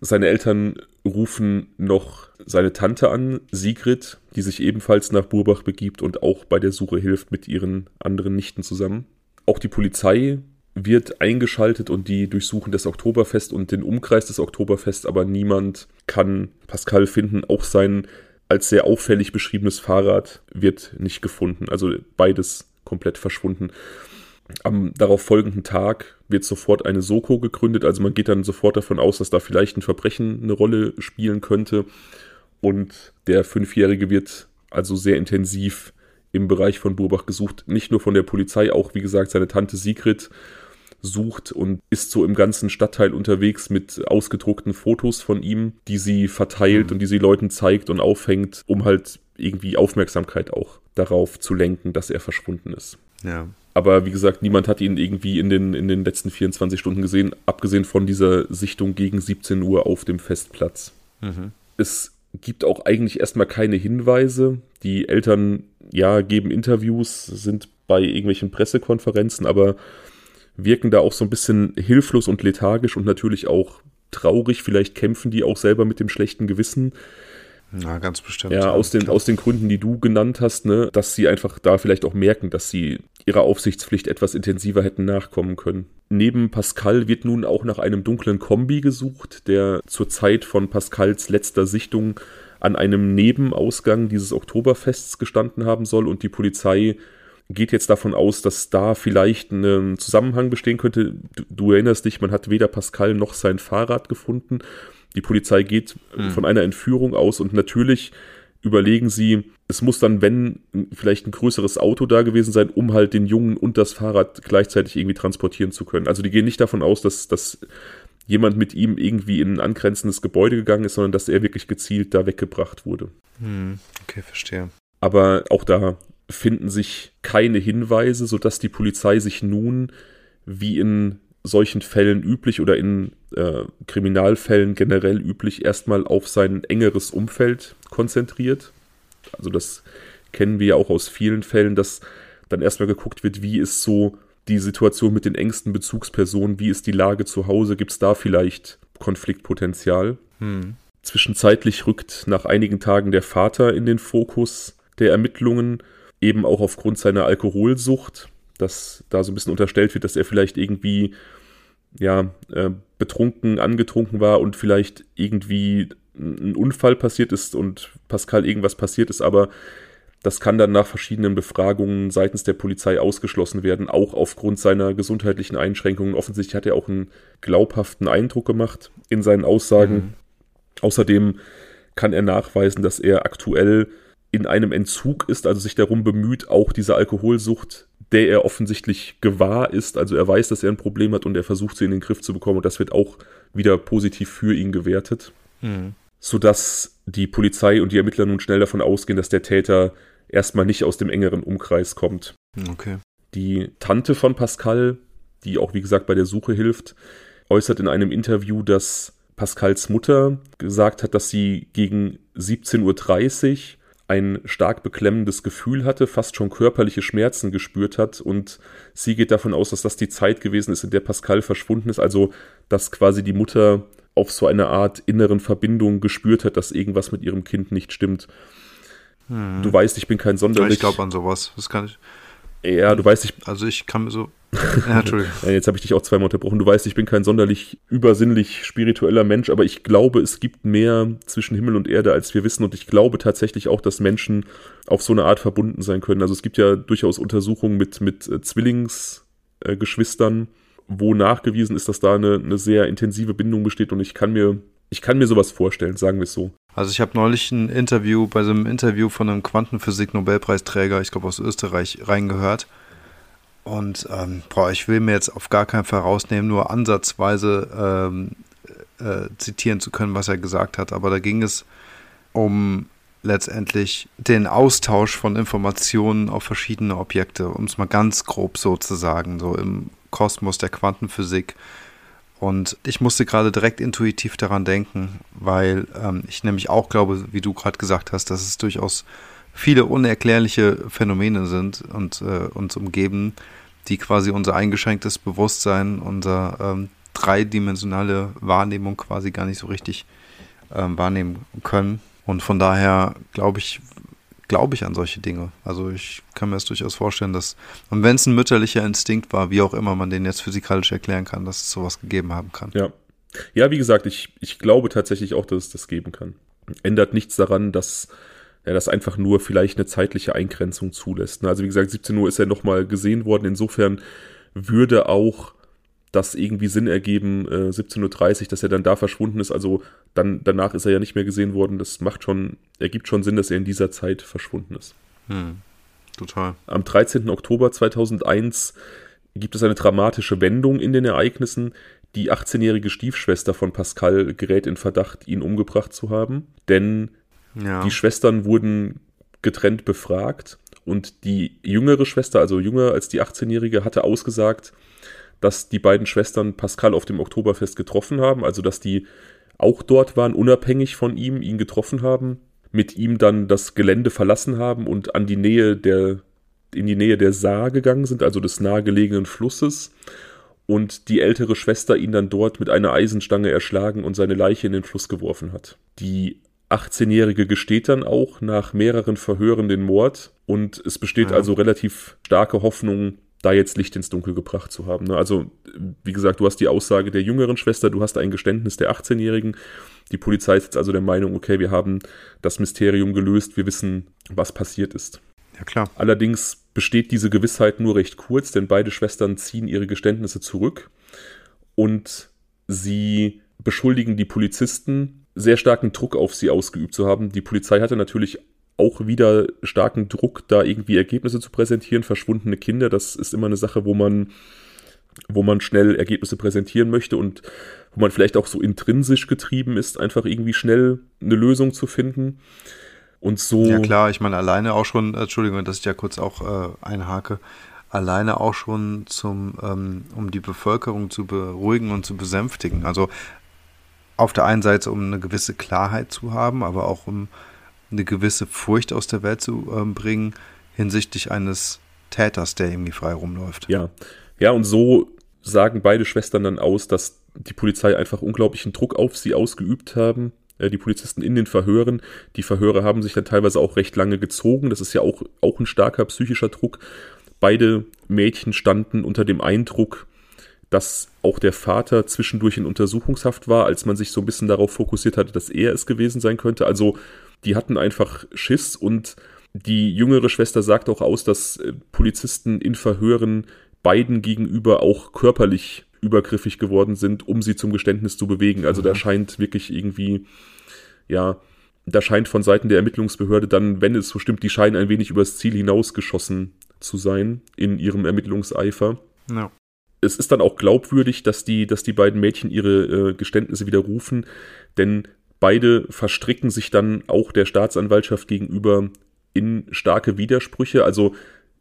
Seine Eltern rufen noch seine Tante an, Sigrid, die sich ebenfalls nach Burbach begibt und auch bei der Suche hilft mit ihren anderen Nichten zusammen. Auch die Polizei wird eingeschaltet und die durchsuchen das Oktoberfest und den Umkreis des Oktoberfests, aber niemand kann Pascal finden. Auch sein als sehr auffällig beschriebenes Fahrrad wird nicht gefunden. Also beides komplett verschwunden. Am darauf folgenden Tag wird sofort eine Soko gegründet. Also man geht dann sofort davon aus, dass da vielleicht ein Verbrechen eine Rolle spielen könnte. Und der Fünfjährige wird also sehr intensiv im Bereich von Burbach gesucht. Nicht nur von der Polizei, auch wie gesagt seine Tante Sigrid sucht und ist so im ganzen Stadtteil unterwegs mit ausgedruckten Fotos von ihm, die sie verteilt mhm. und die sie Leuten zeigt und aufhängt, um halt irgendwie Aufmerksamkeit auch darauf zu lenken, dass er verschwunden ist. Ja. Aber wie gesagt, niemand hat ihn irgendwie in den, in den letzten 24 Stunden gesehen, abgesehen von dieser Sichtung gegen 17 Uhr auf dem Festplatz. Mhm. Es gibt auch eigentlich erstmal keine Hinweise. Die Eltern, ja, geben Interviews, sind bei irgendwelchen Pressekonferenzen, aber wirken da auch so ein bisschen hilflos und lethargisch und natürlich auch traurig. Vielleicht kämpfen die auch selber mit dem schlechten Gewissen. Na, ganz bestimmt. Ja, aus den, aus den Gründen, die du genannt hast, ne, dass sie einfach da vielleicht auch merken, dass sie ihrer Aufsichtspflicht etwas intensiver hätten nachkommen können. Neben Pascal wird nun auch nach einem dunklen Kombi gesucht, der zur Zeit von Pascals letzter Sichtung an einem Nebenausgang dieses Oktoberfests gestanden haben soll und die Polizei geht jetzt davon aus, dass da vielleicht ein Zusammenhang bestehen könnte. Du, du erinnerst dich, man hat weder Pascal noch sein Fahrrad gefunden. Die Polizei geht mhm. von einer Entführung aus und natürlich überlegen sie, es muss dann, wenn vielleicht ein größeres Auto da gewesen sein, um halt den Jungen und das Fahrrad gleichzeitig irgendwie transportieren zu können. Also die gehen nicht davon aus, dass, dass jemand mit ihm irgendwie in ein angrenzendes Gebäude gegangen ist, sondern dass er wirklich gezielt da weggebracht wurde. Hm, okay, verstehe. Aber auch da finden sich keine Hinweise, sodass die Polizei sich nun wie in solchen Fällen üblich oder in äh, Kriminalfällen generell üblich erstmal auf sein engeres Umfeld konzentriert. Also das kennen wir ja auch aus vielen Fällen, dass dann erstmal geguckt wird, wie ist so die Situation mit den engsten Bezugspersonen, wie ist die Lage zu Hause, gibt es da vielleicht Konfliktpotenzial. Hm. Zwischenzeitlich rückt nach einigen Tagen der Vater in den Fokus der Ermittlungen, eben auch aufgrund seiner Alkoholsucht, dass da so ein bisschen unterstellt wird, dass er vielleicht irgendwie ja, äh, betrunken, angetrunken war und vielleicht irgendwie ein Unfall passiert ist und Pascal irgendwas passiert ist, aber das kann dann nach verschiedenen Befragungen seitens der Polizei ausgeschlossen werden, auch aufgrund seiner gesundheitlichen Einschränkungen. Offensichtlich hat er auch einen glaubhaften Eindruck gemacht in seinen Aussagen. Mhm. Außerdem kann er nachweisen, dass er aktuell in einem Entzug ist, also sich darum bemüht, auch diese Alkoholsucht, der er offensichtlich gewahr ist, also er weiß, dass er ein Problem hat und er versucht sie in den Griff zu bekommen und das wird auch wieder positiv für ihn gewertet. Mhm. Sodass die Polizei und die Ermittler nun schnell davon ausgehen, dass der Täter erstmal nicht aus dem engeren Umkreis kommt. Okay. Die Tante von Pascal, die auch wie gesagt bei der Suche hilft, äußert in einem Interview, dass Pascals Mutter gesagt hat, dass sie gegen 17.30 Uhr ein stark beklemmendes Gefühl hatte, fast schon körperliche Schmerzen gespürt hat und sie geht davon aus, dass das die Zeit gewesen ist, in der Pascal verschwunden ist, also dass quasi die Mutter auf so eine Art inneren Verbindung gespürt hat, dass irgendwas mit ihrem Kind nicht stimmt. Hm. Du weißt, ich bin kein sonderlich. Ich glaube an sowas. Das kann ich. Ja, du weißt, ich. Also ich kann mir so. Ja, Entschuldigung. Jetzt habe ich dich auch zweimal unterbrochen. Du weißt, ich bin kein sonderlich übersinnlich spiritueller Mensch, aber ich glaube, es gibt mehr zwischen Himmel und Erde, als wir wissen. Und ich glaube tatsächlich auch, dass Menschen auf so eine Art verbunden sein können. Also es gibt ja durchaus Untersuchungen mit, mit äh, Zwillingsgeschwistern, äh, wo nachgewiesen ist, dass da eine, eine sehr intensive Bindung besteht. Und ich kann mir, ich kann mir sowas vorstellen, sagen wir es so. Also ich habe neulich ein Interview bei so einem Interview von einem Quantenphysik-Nobelpreisträger, ich glaube aus Österreich, reingehört. Und ähm, boah, ich will mir jetzt auf gar keinen Fall rausnehmen, nur ansatzweise ähm, äh, zitieren zu können, was er gesagt hat. Aber da ging es um letztendlich den Austausch von Informationen auf verschiedene Objekte, um es mal ganz grob so zu sagen, so im Kosmos der Quantenphysik. Und ich musste gerade direkt intuitiv daran denken, weil ähm, ich nämlich auch glaube, wie du gerade gesagt hast, dass es durchaus viele unerklärliche Phänomene sind und äh, uns umgeben, die quasi unser eingeschränktes Bewusstsein, unser ähm, dreidimensionale Wahrnehmung quasi gar nicht so richtig ähm, wahrnehmen können. Und von daher glaube ich, glaube ich an solche Dinge. Also ich kann mir das durchaus vorstellen, dass, und wenn es ein mütterlicher Instinkt war, wie auch immer man den jetzt physikalisch erklären kann, dass es sowas gegeben haben kann. Ja. Ja, wie gesagt, ich, ich glaube tatsächlich auch, dass es das geben kann. Ändert nichts daran, dass er das einfach nur vielleicht eine zeitliche Eingrenzung zulässt. Also wie gesagt, 17 Uhr ist er nochmal gesehen worden. Insofern würde auch das irgendwie Sinn ergeben, äh, 17.30 Uhr, dass er dann da verschwunden ist. Also dann danach ist er ja nicht mehr gesehen worden. Das macht schon, ergibt schon Sinn, dass er in dieser Zeit verschwunden ist. Hm, total. Am 13. Oktober 2001 gibt es eine dramatische Wendung in den Ereignissen. Die 18-jährige Stiefschwester von Pascal gerät in Verdacht, ihn umgebracht zu haben. Denn ja. die Schwestern wurden getrennt befragt und die jüngere Schwester, also jünger als die 18-jährige, hatte ausgesagt, dass die beiden Schwestern Pascal auf dem Oktoberfest getroffen haben, also dass die auch dort waren, unabhängig von ihm, ihn getroffen haben, mit ihm dann das Gelände verlassen haben und an die Nähe der, in die Nähe der Saar gegangen sind, also des nahegelegenen Flusses, und die ältere Schwester ihn dann dort mit einer Eisenstange erschlagen und seine Leiche in den Fluss geworfen hat. Die 18-Jährige gesteht dann auch nach mehreren Verhören den Mord und es besteht ja. also relativ starke Hoffnung, da jetzt Licht ins Dunkel gebracht zu haben. Ne? Also, wie gesagt, du hast die Aussage der jüngeren Schwester, du hast ein Geständnis der 18-Jährigen. Die Polizei ist jetzt also der Meinung, okay, wir haben das Mysterium gelöst, wir wissen, was passiert ist. Ja, klar. Allerdings besteht diese Gewissheit nur recht kurz, denn beide Schwestern ziehen ihre Geständnisse zurück und sie beschuldigen die Polizisten, sehr starken Druck auf sie ausgeübt zu haben. Die Polizei hatte natürlich auch wieder starken Druck, da irgendwie Ergebnisse zu präsentieren. Verschwundene Kinder, das ist immer eine Sache, wo man, wo man schnell Ergebnisse präsentieren möchte und wo man vielleicht auch so intrinsisch getrieben ist, einfach irgendwie schnell eine Lösung zu finden. Und so. Ja, klar, ich meine, alleine auch schon, Entschuldigung, dass ich ja kurz auch äh, einhake, alleine auch schon zum, ähm, um die Bevölkerung zu beruhigen und zu besänftigen. Also auf der einen Seite, um eine gewisse Klarheit zu haben, aber auch um eine gewisse Furcht aus der Welt zu ähm, bringen hinsichtlich eines Täters, der irgendwie frei rumläuft. Ja, ja, und so sagen beide Schwestern dann aus, dass die Polizei einfach unglaublichen Druck auf sie ausgeübt haben, äh, die Polizisten in den Verhören. Die Verhöre haben sich dann teilweise auch recht lange gezogen. Das ist ja auch, auch ein starker psychischer Druck. Beide Mädchen standen unter dem Eindruck, dass auch der Vater zwischendurch in Untersuchungshaft war, als man sich so ein bisschen darauf fokussiert hatte, dass er es gewesen sein könnte. Also die hatten einfach Schiss und die jüngere Schwester sagt auch aus, dass äh, Polizisten in Verhören beiden gegenüber auch körperlich übergriffig geworden sind, um sie zum Geständnis zu bewegen. Also mhm. da scheint wirklich irgendwie, ja, da scheint von Seiten der Ermittlungsbehörde dann, wenn es so stimmt, die scheinen ein wenig übers Ziel hinausgeschossen zu sein in ihrem Ermittlungseifer. Ja. Es ist dann auch glaubwürdig, dass die, dass die beiden Mädchen ihre äh, Geständnisse widerrufen, denn Beide verstricken sich dann auch der Staatsanwaltschaft gegenüber in starke Widersprüche. Also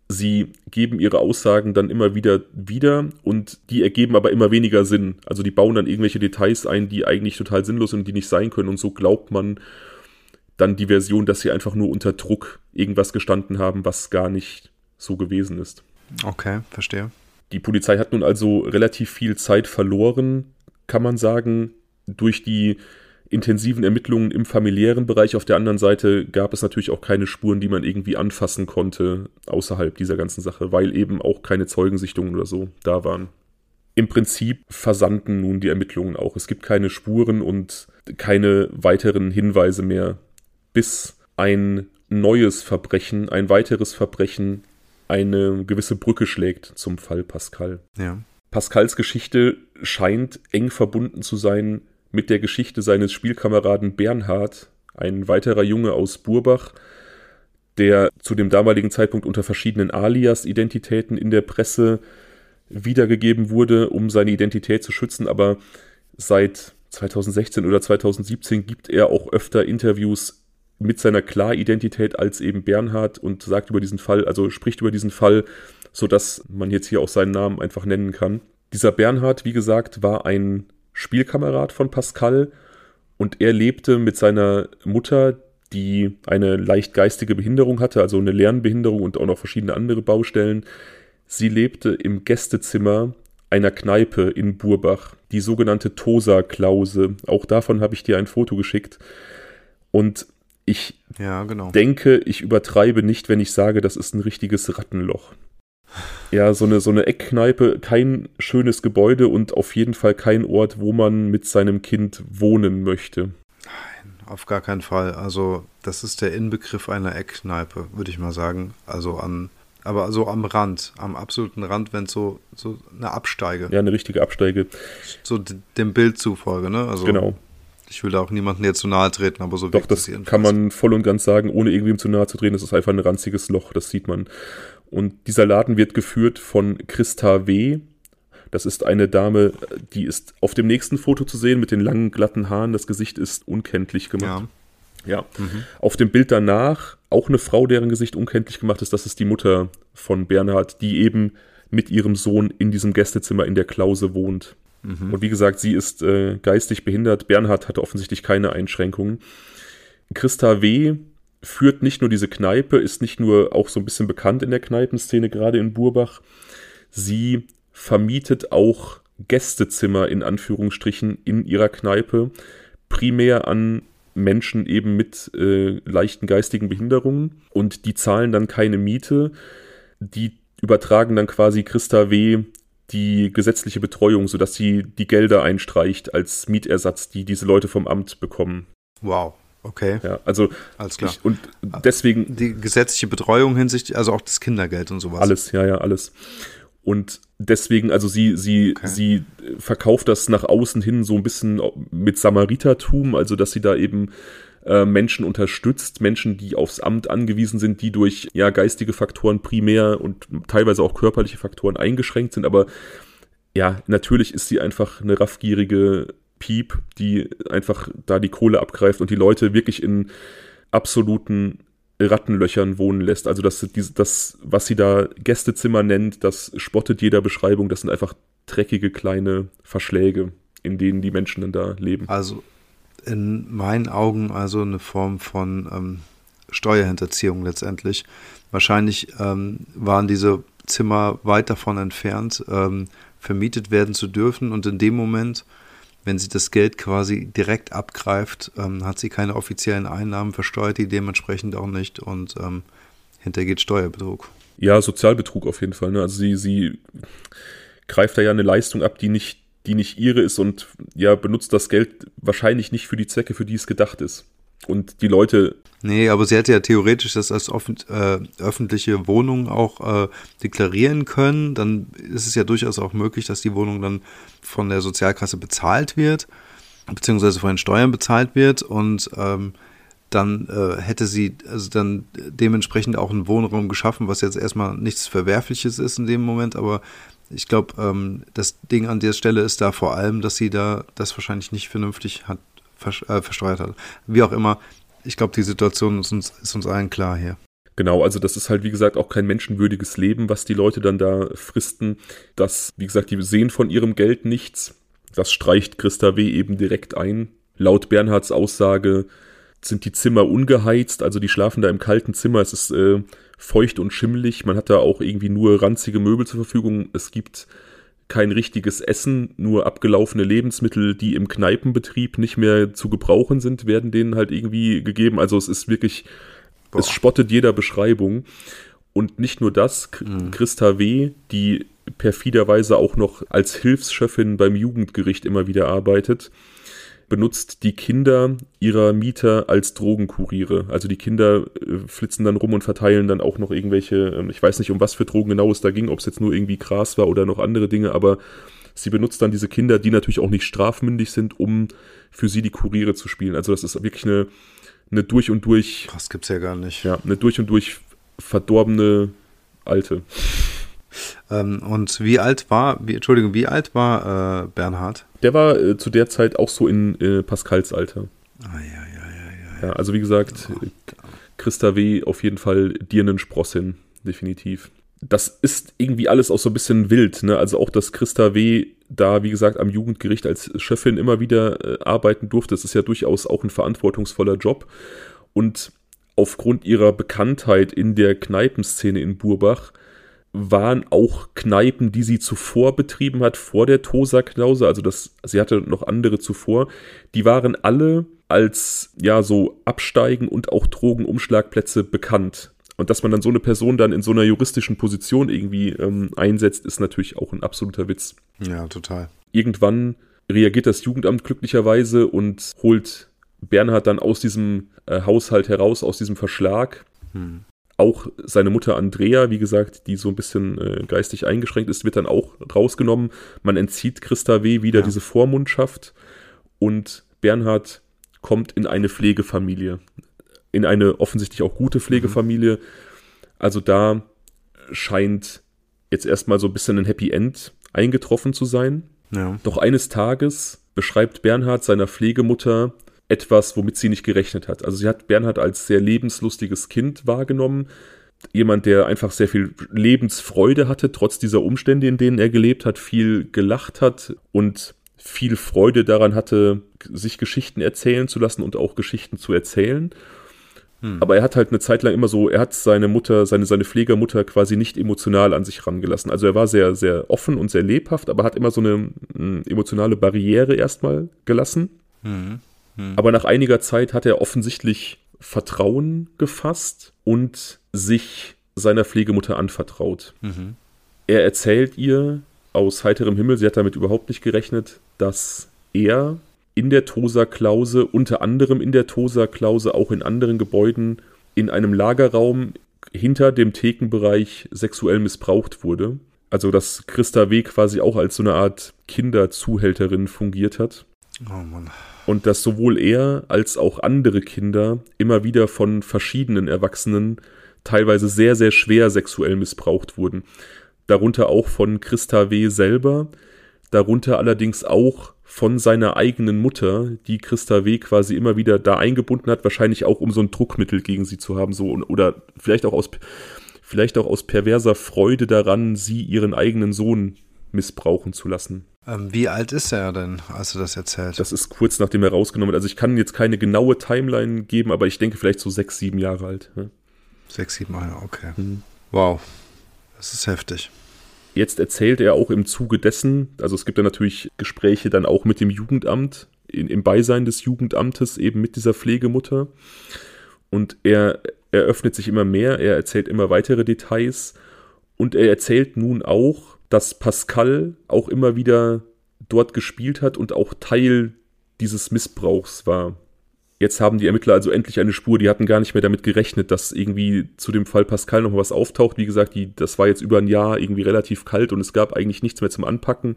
sie geben ihre Aussagen dann immer wieder wieder und die ergeben aber immer weniger Sinn. Also die bauen dann irgendwelche Details ein, die eigentlich total sinnlos sind und die nicht sein können. Und so glaubt man dann die Version, dass sie einfach nur unter Druck irgendwas gestanden haben, was gar nicht so gewesen ist. Okay, verstehe. Die Polizei hat nun also relativ viel Zeit verloren, kann man sagen, durch die intensiven Ermittlungen im familiären Bereich. Auf der anderen Seite gab es natürlich auch keine Spuren, die man irgendwie anfassen konnte außerhalb dieser ganzen Sache, weil eben auch keine Zeugensichtungen oder so da waren. Im Prinzip versanden nun die Ermittlungen auch. Es gibt keine Spuren und keine weiteren Hinweise mehr, bis ein neues Verbrechen, ein weiteres Verbrechen eine gewisse Brücke schlägt zum Fall Pascal. Ja. Pascals Geschichte scheint eng verbunden zu sein mit der Geschichte seines Spielkameraden Bernhard, ein weiterer Junge aus Burbach, der zu dem damaligen Zeitpunkt unter verschiedenen Alias-Identitäten in der Presse wiedergegeben wurde, um seine Identität zu schützen, aber seit 2016 oder 2017 gibt er auch öfter Interviews mit seiner Klaridentität als eben Bernhard und sagt über diesen Fall, also spricht über diesen Fall, sodass man jetzt hier auch seinen Namen einfach nennen kann. Dieser Bernhard, wie gesagt, war ein Spielkamerad von Pascal und er lebte mit seiner Mutter, die eine leicht geistige Behinderung hatte, also eine Lernbehinderung und auch noch verschiedene andere Baustellen. Sie lebte im Gästezimmer einer Kneipe in Burbach, die sogenannte Tosa-Klause. Auch davon habe ich dir ein Foto geschickt. Und ich ja, genau. denke, ich übertreibe nicht, wenn ich sage, das ist ein richtiges Rattenloch. Ja, so eine, so eine Eckkneipe, kein schönes Gebäude und auf jeden Fall kein Ort, wo man mit seinem Kind wohnen möchte. Nein, auf gar keinen Fall. Also, das ist der Inbegriff einer Eckkneipe, würde ich mal sagen. Also an, aber so am Rand, am absoluten Rand, wenn es so, so eine Absteige. Ja, eine richtige Absteige. So dem Bild zufolge, ne? Also, genau. Ich will da auch niemandem jetzt zu nahe treten, aber so Doch, das, das kann man voll und ganz sagen, ohne irgendwem zu nahe zu treten. Das ist einfach ein ranziges Loch, das sieht man. Und dieser Laden wird geführt von Christa W. Das ist eine Dame, die ist auf dem nächsten Foto zu sehen mit den langen, glatten Haaren. Das Gesicht ist unkenntlich gemacht. Ja. ja. Mhm. Auf dem Bild danach auch eine Frau, deren Gesicht unkenntlich gemacht ist. Das ist die Mutter von Bernhard, die eben mit ihrem Sohn in diesem Gästezimmer in der Klause wohnt. Mhm. Und wie gesagt, sie ist äh, geistig behindert. Bernhard hatte offensichtlich keine Einschränkungen. Christa W führt nicht nur diese Kneipe, ist nicht nur auch so ein bisschen bekannt in der Kneipenszene, gerade in Burbach. Sie vermietet auch Gästezimmer in Anführungsstrichen in ihrer Kneipe, primär an Menschen eben mit äh, leichten geistigen Behinderungen und die zahlen dann keine Miete. Die übertragen dann quasi Christa W. die gesetzliche Betreuung, sodass sie die Gelder einstreicht als Mietersatz, die diese Leute vom Amt bekommen. Wow. Okay. Ja, also alles klar. Ich, und deswegen die gesetzliche Betreuung hinsichtlich, also auch das Kindergeld und sowas. Alles, ja, ja, alles. Und deswegen, also sie, sie, okay. sie verkauft das nach außen hin so ein bisschen mit Samaritertum, also dass sie da eben äh, Menschen unterstützt, Menschen, die aufs Amt angewiesen sind, die durch ja geistige Faktoren primär und teilweise auch körperliche Faktoren eingeschränkt sind, aber ja, natürlich ist sie einfach eine raffgierige Piep, die einfach da die Kohle abgreift und die Leute wirklich in absoluten Rattenlöchern wohnen lässt. Also das, das, was sie da Gästezimmer nennt, das spottet jeder Beschreibung. Das sind einfach dreckige kleine Verschläge, in denen die Menschen dann da leben. Also in meinen Augen also eine Form von ähm, Steuerhinterziehung letztendlich. Wahrscheinlich ähm, waren diese Zimmer weit davon entfernt, ähm, vermietet werden zu dürfen und in dem Moment wenn sie das Geld quasi direkt abgreift, ähm, hat sie keine offiziellen Einnahmen, versteuert die dementsprechend auch nicht und ähm, hintergeht Steuerbetrug. Ja, Sozialbetrug auf jeden Fall. Ne? Also sie, sie greift da ja eine Leistung ab, die nicht, die nicht ihre ist und ja, benutzt das Geld wahrscheinlich nicht für die Zwecke, für die es gedacht ist. Und die Leute. Nee, aber sie hätte ja theoretisch das als offen, äh, öffentliche Wohnung auch äh, deklarieren können. Dann ist es ja durchaus auch möglich, dass die Wohnung dann von der Sozialkasse bezahlt wird, beziehungsweise von den Steuern bezahlt wird und ähm, dann äh, hätte sie also dann dementsprechend auch einen Wohnraum geschaffen, was jetzt erstmal nichts Verwerfliches ist in dem Moment, aber ich glaube, ähm, das Ding an der Stelle ist da vor allem, dass sie da das wahrscheinlich nicht vernünftig hat äh, versteuert hat. Wie auch immer, ich glaube, die Situation ist uns, ist uns allen klar hier. Genau, also das ist halt, wie gesagt, auch kein menschenwürdiges Leben, was die Leute dann da fristen. Das, wie gesagt, die sehen von ihrem Geld nichts. Das streicht Christa W. eben direkt ein. Laut Bernhards Aussage sind die Zimmer ungeheizt, also die schlafen da im kalten Zimmer. Es ist äh, feucht und schimmelig. Man hat da auch irgendwie nur ranzige Möbel zur Verfügung. Es gibt kein richtiges Essen, nur abgelaufene Lebensmittel, die im Kneipenbetrieb nicht mehr zu gebrauchen sind, werden denen halt irgendwie gegeben. Also es ist wirklich, Boah. es spottet jeder Beschreibung. Und nicht nur das, mhm. Christa W., die perfiderweise auch noch als Hilfschefin beim Jugendgericht immer wieder arbeitet, benutzt die Kinder ihrer Mieter als Drogenkuriere. Also die Kinder äh, flitzen dann rum und verteilen dann auch noch irgendwelche, äh, ich weiß nicht, um was für Drogen genau es da ging, ob es jetzt nur irgendwie Gras war oder noch andere Dinge, aber sie benutzt dann diese Kinder, die natürlich auch nicht strafmündig sind, um für sie die Kuriere zu spielen. Also das ist wirklich eine, eine durch und durch. Das gibt's ja gar nicht. Ja, eine durch und durch verdorbene Alte. Ähm, und wie alt war, wie, Entschuldigung, wie alt war äh, Bernhard? Der war äh, zu der Zeit auch so in äh, Pascals Alter. Ah, ja, ja, ja, ja. ja also wie gesagt, oh Christa W. auf jeden Fall dir einen Spross hin, definitiv. Das ist irgendwie alles auch so ein bisschen wild, ne? Also auch, dass Christa W. da, wie gesagt, am Jugendgericht als Chefin immer wieder äh, arbeiten durfte. Das ist ja durchaus auch ein verantwortungsvoller Job. Und aufgrund ihrer Bekanntheit in der Kneipenszene in Burbach waren auch Kneipen, die sie zuvor betrieben hat, vor der Tosa-Klause, also das, sie hatte noch andere zuvor, die waren alle als ja so Absteigen und auch Drogenumschlagplätze bekannt. Und dass man dann so eine Person dann in so einer juristischen Position irgendwie ähm, einsetzt, ist natürlich auch ein absoluter Witz. Ja, total. Irgendwann reagiert das Jugendamt glücklicherweise und holt Bernhard dann aus diesem äh, Haushalt heraus, aus diesem Verschlag. Hm. Auch seine Mutter Andrea, wie gesagt, die so ein bisschen äh, geistig eingeschränkt ist, wird dann auch rausgenommen. Man entzieht Christa W. wieder ja. diese Vormundschaft und Bernhard kommt in eine Pflegefamilie. In eine offensichtlich auch gute Pflegefamilie. Mhm. Also da scheint jetzt erstmal so ein bisschen ein Happy End eingetroffen zu sein. Ja. Doch eines Tages beschreibt Bernhard seiner Pflegemutter etwas, womit sie nicht gerechnet hat. Also sie hat Bernhard als sehr lebenslustiges Kind wahrgenommen. Jemand, der einfach sehr viel Lebensfreude hatte, trotz dieser Umstände, in denen er gelebt hat, viel gelacht hat und viel Freude daran hatte, sich Geschichten erzählen zu lassen und auch Geschichten zu erzählen. Hm. Aber er hat halt eine Zeit lang immer so, er hat seine Mutter, seine, seine Pflegermutter quasi nicht emotional an sich rangelassen. Also er war sehr, sehr offen und sehr lebhaft, aber hat immer so eine, eine emotionale Barriere erstmal gelassen. Hm. Hm. Aber nach einiger Zeit hat er offensichtlich Vertrauen gefasst und sich seiner Pflegemutter anvertraut. Mhm. Er erzählt ihr aus heiterem Himmel, sie hat damit überhaupt nicht gerechnet, dass er in der Tosa-Klause, unter anderem in der Tosa-Klause, auch in anderen Gebäuden, in einem Lagerraum hinter dem Thekenbereich sexuell missbraucht wurde. Also dass Christa W. quasi auch als so eine Art Kinderzuhälterin fungiert hat. Oh Mann und dass sowohl er als auch andere Kinder immer wieder von verschiedenen Erwachsenen teilweise sehr, sehr schwer sexuell missbraucht wurden. Darunter auch von Christa W. selber, darunter allerdings auch von seiner eigenen Mutter, die Christa W. quasi immer wieder da eingebunden hat, wahrscheinlich auch um so ein Druckmittel gegen sie zu haben, so oder vielleicht auch aus vielleicht auch aus perverser Freude daran, sie ihren eigenen Sohn missbrauchen zu lassen. Ähm, wie alt ist er denn, als du das erzählt? Das ist kurz nachdem er rausgenommen wird. Also ich kann jetzt keine genaue Timeline geben, aber ich denke vielleicht so sechs, sieben Jahre alt. Ja. Sechs, sieben Jahre, okay. Mhm. Wow, das ist heftig. Jetzt erzählt er auch im Zuge dessen, also es gibt ja natürlich Gespräche dann auch mit dem Jugendamt, in, im Beisein des Jugendamtes, eben mit dieser Pflegemutter. Und er eröffnet sich immer mehr, er erzählt immer weitere Details und er erzählt nun auch, dass Pascal auch immer wieder dort gespielt hat und auch Teil dieses Missbrauchs war. Jetzt haben die Ermittler also endlich eine Spur, die hatten gar nicht mehr damit gerechnet, dass irgendwie zu dem Fall Pascal noch was auftaucht. Wie gesagt, die, das war jetzt über ein Jahr irgendwie relativ kalt und es gab eigentlich nichts mehr zum Anpacken.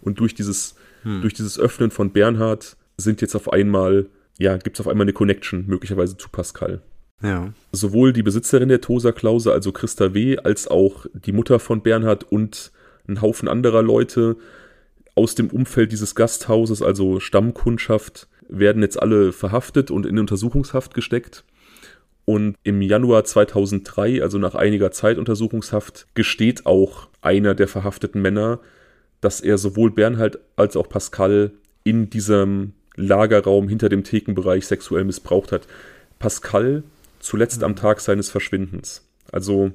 Und durch dieses, hm. durch dieses Öffnen von Bernhard sind jetzt auf einmal, ja, gibt es auf einmal eine Connection, möglicherweise zu Pascal. Ja. Sowohl die Besitzerin der Tosa-Klause, also Christa W., als auch die Mutter von Bernhard und ein Haufen anderer Leute aus dem Umfeld dieses Gasthauses, also Stammkundschaft, werden jetzt alle verhaftet und in Untersuchungshaft gesteckt. Und im Januar 2003, also nach einiger Zeit Untersuchungshaft, gesteht auch einer der verhafteten Männer, dass er sowohl Bernhard als auch Pascal in diesem Lagerraum hinter dem Thekenbereich sexuell missbraucht hat. Pascal zuletzt am Tag seines Verschwindens. Also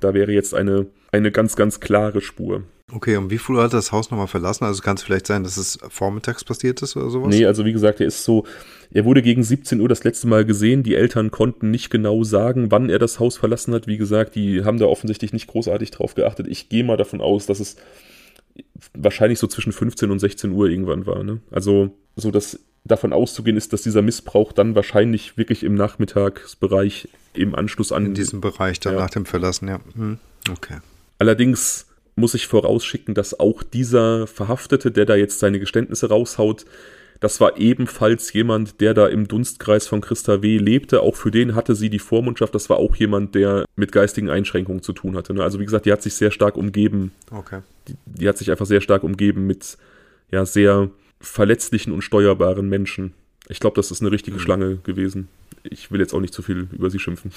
da wäre jetzt eine, eine ganz, ganz klare Spur. Okay, um wie früh hat er das Haus nochmal verlassen? Also kann es vielleicht sein, dass es vormittags passiert ist oder sowas? Nee, also wie gesagt, er ist so, er wurde gegen 17 Uhr das letzte Mal gesehen. Die Eltern konnten nicht genau sagen, wann er das Haus verlassen hat. Wie gesagt, die haben da offensichtlich nicht großartig drauf geachtet. Ich gehe mal davon aus, dass es wahrscheinlich so zwischen 15 und 16 Uhr irgendwann war. Ne? Also so, dass davon auszugehen ist, dass dieser Missbrauch dann wahrscheinlich wirklich im Nachmittagsbereich im Anschluss an. In diesem Bereich dann ja. nach dem Verlassen, ja. Hm. Okay. Allerdings muss ich vorausschicken, dass auch dieser Verhaftete, der da jetzt seine Geständnisse raushaut, das war ebenfalls jemand, der da im Dunstkreis von Christa W. lebte. Auch für den hatte sie die Vormundschaft. Das war auch jemand, der mit geistigen Einschränkungen zu tun hatte. Ne? Also wie gesagt, die hat sich sehr stark umgeben. Okay. Die, die hat sich einfach sehr stark umgeben mit ja sehr verletzlichen und steuerbaren Menschen. Ich glaube, das ist eine richtige mhm. Schlange gewesen. Ich will jetzt auch nicht zu viel über sie schimpfen.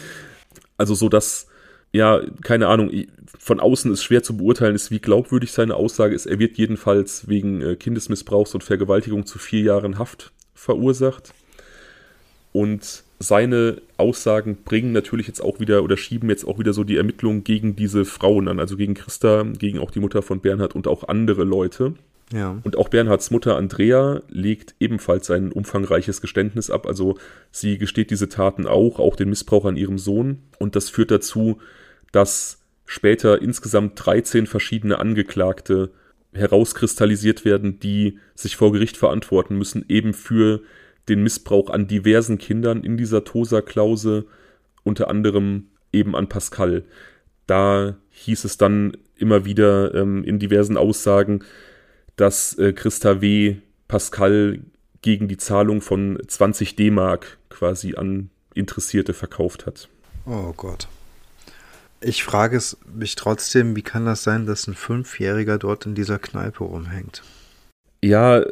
also so, dass, ja, keine Ahnung, von außen ist schwer zu beurteilen, ist, wie glaubwürdig seine Aussage ist. Er wird jedenfalls wegen äh, Kindesmissbrauchs und Vergewaltigung zu vier Jahren Haft verursacht. Und seine Aussagen bringen natürlich jetzt auch wieder oder schieben jetzt auch wieder so die Ermittlungen gegen diese Frauen an, also gegen Christa, gegen auch die Mutter von Bernhard und auch andere Leute. Ja. Und auch Bernhards Mutter Andrea legt ebenfalls ein umfangreiches Geständnis ab. Also sie gesteht diese Taten auch, auch den Missbrauch an ihrem Sohn. Und das führt dazu, dass später insgesamt 13 verschiedene Angeklagte herauskristallisiert werden, die sich vor Gericht verantworten müssen, eben für den Missbrauch an diversen Kindern in dieser Tosa-Klause, unter anderem eben an Pascal. Da hieß es dann immer wieder ähm, in diversen Aussagen, dass äh, Christa W. Pascal gegen die Zahlung von 20 D-Mark quasi an Interessierte verkauft hat. Oh Gott. Ich frage es mich trotzdem, wie kann das sein, dass ein Fünfjähriger dort in dieser Kneipe rumhängt? Ja.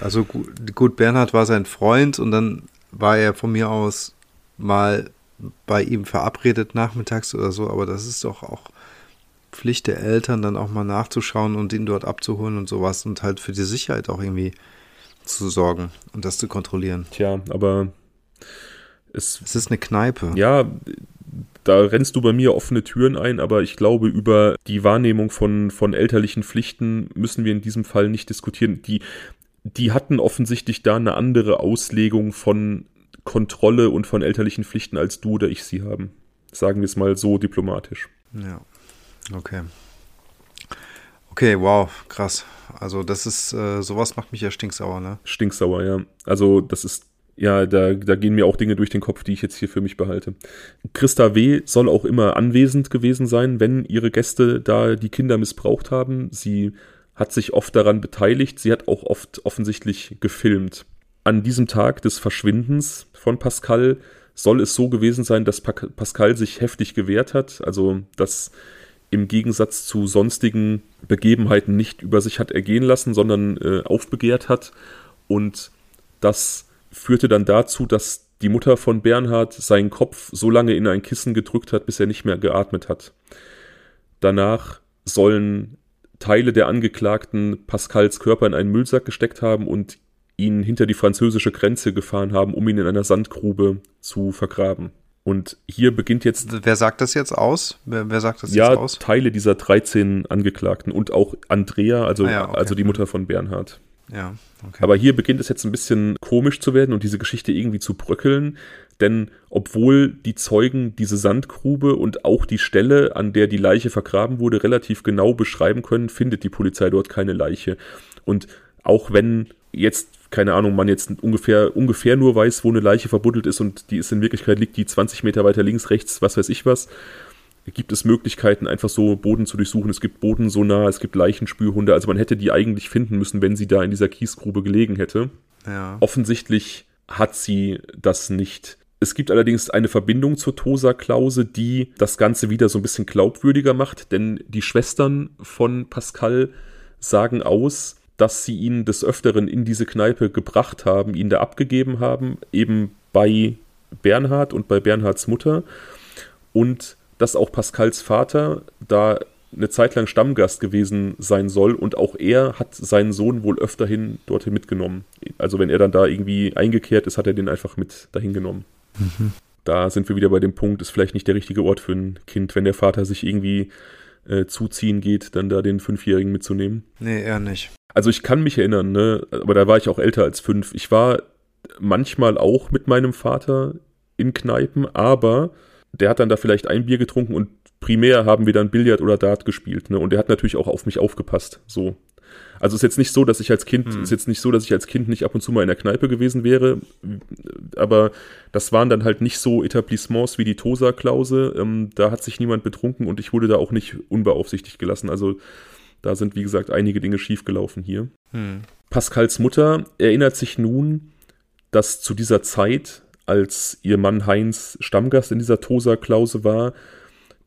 Also gut, gut, Bernhard war sein Freund und dann war er von mir aus mal bei ihm verabredet nachmittags oder so, aber das ist doch auch Pflicht der Eltern, dann auch mal nachzuschauen und ihn dort abzuholen und sowas und halt für die Sicherheit auch irgendwie zu sorgen und das zu kontrollieren. Tja, aber es, es ist eine Kneipe. Ja, da rennst du bei mir offene Türen ein, aber ich glaube, über die Wahrnehmung von, von elterlichen Pflichten müssen wir in diesem Fall nicht diskutieren. Die, die hatten offensichtlich da eine andere Auslegung von Kontrolle und von elterlichen Pflichten, als du oder ich sie haben. Sagen wir es mal so diplomatisch. Ja. Okay. Okay, wow, krass. Also das ist, äh, sowas macht mich ja stinksauer, ne? Stinksauer, ja. Also das ist, ja, da, da gehen mir auch Dinge durch den Kopf, die ich jetzt hier für mich behalte. Christa W. soll auch immer anwesend gewesen sein, wenn ihre Gäste da die Kinder missbraucht haben. Sie hat sich oft daran beteiligt. Sie hat auch oft offensichtlich gefilmt. An diesem Tag des Verschwindens von Pascal soll es so gewesen sein, dass Pascal sich heftig gewehrt hat. Also, dass im Gegensatz zu sonstigen Begebenheiten nicht über sich hat ergehen lassen, sondern äh, aufbegehrt hat. Und das führte dann dazu, dass die Mutter von Bernhard seinen Kopf so lange in ein Kissen gedrückt hat, bis er nicht mehr geatmet hat. Danach sollen Teile der Angeklagten Pascals Körper in einen Müllsack gesteckt haben und ihn hinter die französische Grenze gefahren haben, um ihn in einer Sandgrube zu vergraben. Und hier beginnt jetzt. Wer sagt das jetzt aus? Wer, wer sagt das ja, jetzt aus? Teile dieser 13 Angeklagten und auch Andrea, also, ah ja, okay. also die Mutter von Bernhard. Ja, okay. Aber hier beginnt es jetzt ein bisschen komisch zu werden und diese Geschichte irgendwie zu bröckeln. Denn obwohl die Zeugen diese Sandgrube und auch die Stelle, an der die Leiche vergraben wurde, relativ genau beschreiben können, findet die Polizei dort keine Leiche. Und auch wenn jetzt keine Ahnung, man jetzt ungefähr, ungefähr nur weiß, wo eine Leiche verbuddelt ist und die ist in Wirklichkeit, liegt die 20 Meter weiter links, rechts, was weiß ich was, gibt es Möglichkeiten, einfach so Boden zu durchsuchen. Es gibt Bodensonar, es gibt Leichenspürhunde. Also man hätte die eigentlich finden müssen, wenn sie da in dieser Kiesgrube gelegen hätte. Ja. Offensichtlich hat sie das nicht. Es gibt allerdings eine Verbindung zur Tosa-Klause, die das Ganze wieder so ein bisschen glaubwürdiger macht, denn die Schwestern von Pascal sagen aus, dass sie ihn des Öfteren in diese Kneipe gebracht haben, ihn da abgegeben haben, eben bei Bernhard und bei Bernhards Mutter. Und dass auch Pascals Vater da eine Zeit lang Stammgast gewesen sein soll und auch er hat seinen Sohn wohl öfterhin dorthin mitgenommen. Also wenn er dann da irgendwie eingekehrt ist, hat er den einfach mit dahin genommen. Mhm. Da sind wir wieder bei dem Punkt, ist vielleicht nicht der richtige Ort für ein Kind, wenn der Vater sich irgendwie äh, zuziehen geht, dann da den Fünfjährigen mitzunehmen. Nee, eher nicht. Also ich kann mich erinnern, ne, aber da war ich auch älter als fünf. Ich war manchmal auch mit meinem Vater in Kneipen, aber der hat dann da vielleicht ein Bier getrunken und primär haben wir dann Billard oder Dart gespielt, ne? Und der hat natürlich auch auf mich aufgepasst. So. Also ist jetzt nicht so, dass ich als Kind, hm. ist jetzt nicht so, dass ich als Kind nicht ab und zu mal in der Kneipe gewesen wäre, aber das waren dann halt nicht so Etablissements wie die Tosa-Klause. Ähm, da hat sich niemand betrunken und ich wurde da auch nicht unbeaufsichtigt gelassen. Also da sind, wie gesagt, einige Dinge schiefgelaufen hier. Hm. Pascals Mutter erinnert sich nun, dass zu dieser Zeit, als ihr Mann Heinz Stammgast in dieser Tosa-Klause war,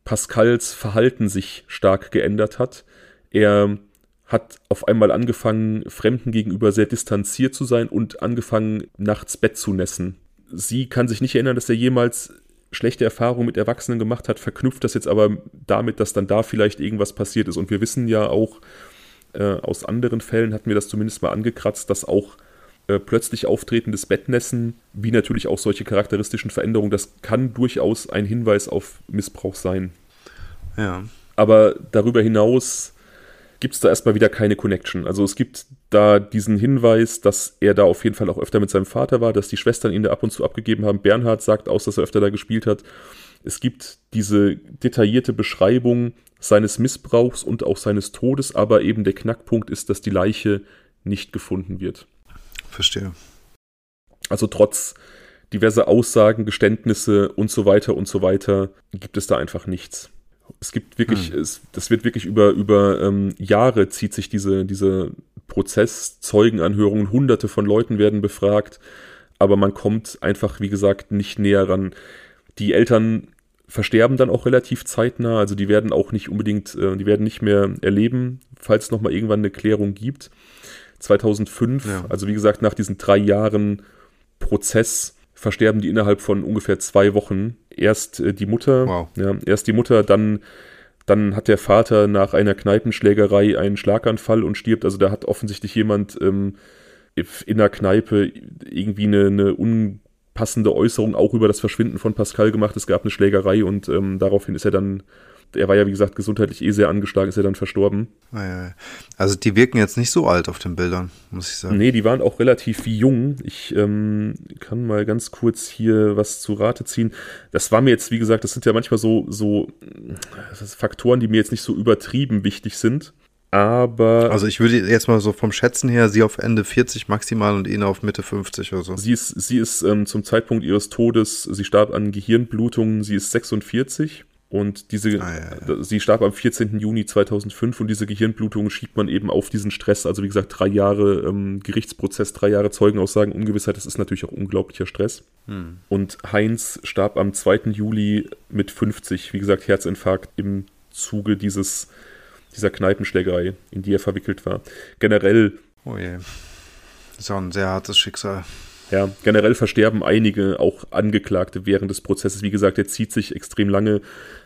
Pascals Verhalten sich stark geändert hat. Er hat auf einmal angefangen, Fremden gegenüber sehr distanziert zu sein und angefangen, nachts Bett zu nässen. Sie kann sich nicht erinnern, dass er jemals schlechte Erfahrungen mit Erwachsenen gemacht hat, verknüpft das jetzt aber damit, dass dann da vielleicht irgendwas passiert ist. Und wir wissen ja auch, äh, aus anderen Fällen hatten wir das zumindest mal angekratzt, dass auch äh, plötzlich auftretendes Bettnässen, wie natürlich auch solche charakteristischen Veränderungen, das kann durchaus ein Hinweis auf Missbrauch sein. Ja. Aber darüber hinaus gibt es da erstmal wieder keine Connection. Also es gibt da diesen Hinweis, dass er da auf jeden Fall auch öfter mit seinem Vater war, dass die Schwestern ihn da ab und zu abgegeben haben. Bernhard sagt aus, dass er öfter da gespielt hat. Es gibt diese detaillierte Beschreibung seines Missbrauchs und auch seines Todes, aber eben der Knackpunkt ist, dass die Leiche nicht gefunden wird. Verstehe. Also trotz diverser Aussagen, Geständnisse und so weiter und so weiter gibt es da einfach nichts. Es gibt wirklich, hm. es, das wird wirklich über, über ähm, Jahre zieht sich diese, diese Prozess, Zeugenanhörungen, hunderte von Leuten werden befragt, aber man kommt einfach, wie gesagt, nicht näher ran. Die Eltern versterben dann auch relativ zeitnah, also die werden auch nicht unbedingt, äh, die werden nicht mehr erleben, falls es nochmal irgendwann eine Klärung gibt. 2005, ja. also wie gesagt, nach diesen drei Jahren Prozess, versterben die innerhalb von ungefähr zwei Wochen. Erst äh, die Mutter, wow. ja, erst die Mutter, dann, dann hat der Vater nach einer Kneipenschlägerei einen Schlaganfall und stirbt. Also da hat offensichtlich jemand ähm, in der Kneipe irgendwie eine, eine unpassende Äußerung auch über das Verschwinden von Pascal gemacht. Es gab eine Schlägerei und ähm, daraufhin ist er dann er war ja, wie gesagt, gesundheitlich eh sehr angeschlagen, ist ja dann verstorben. Also die wirken jetzt nicht so alt auf den Bildern, muss ich sagen. Nee, die waren auch relativ jung. Ich ähm, kann mal ganz kurz hier was zu Rate ziehen. Das war mir jetzt, wie gesagt, das sind ja manchmal so, so Faktoren, die mir jetzt nicht so übertrieben wichtig sind. Aber. Also ich würde jetzt mal so vom Schätzen her, sie auf Ende 40 maximal und ihn auf Mitte 50 oder so. Sie ist, sie ist ähm, zum Zeitpunkt ihres Todes, sie starb an Gehirnblutungen, sie ist 46. Und diese, ah, ja, ja. sie starb am 14. Juni 2005 und diese Gehirnblutung schiebt man eben auf diesen Stress. Also wie gesagt, drei Jahre ähm, Gerichtsprozess, drei Jahre Zeugenaussagen, Ungewissheit, das ist natürlich auch unglaublicher Stress. Hm. Und Heinz starb am 2. Juli mit 50, wie gesagt, Herzinfarkt im Zuge dieses, dieser Kneipenschlägerei, in die er verwickelt war. Generell. Oh je. Das ist auch ein sehr hartes Schicksal. Ja, generell versterben einige auch Angeklagte während des Prozesses. Wie gesagt, der zieht sich extrem lange.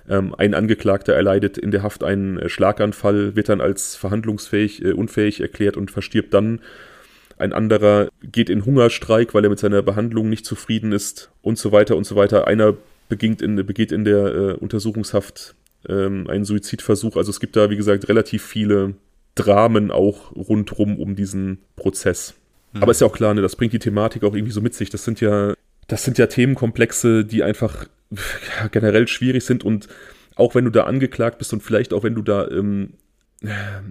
Ähm, ein Angeklagter erleidet in der Haft einen äh, Schlaganfall, wird dann als verhandlungsfähig, äh, unfähig erklärt und verstirbt dann. Ein anderer geht in Hungerstreik, weil er mit seiner Behandlung nicht zufrieden ist und so weiter und so weiter. Einer beginnt in, begeht in der äh, Untersuchungshaft ähm, einen Suizidversuch. Also es gibt da, wie gesagt, relativ viele Dramen auch rundrum um diesen Prozess. Mhm. Aber ist ja auch klar, ne, das bringt die Thematik auch irgendwie so mit sich. Das sind ja, das sind ja Themenkomplexe, die einfach generell schwierig sind und auch wenn du da angeklagt bist und vielleicht auch wenn du da ähm,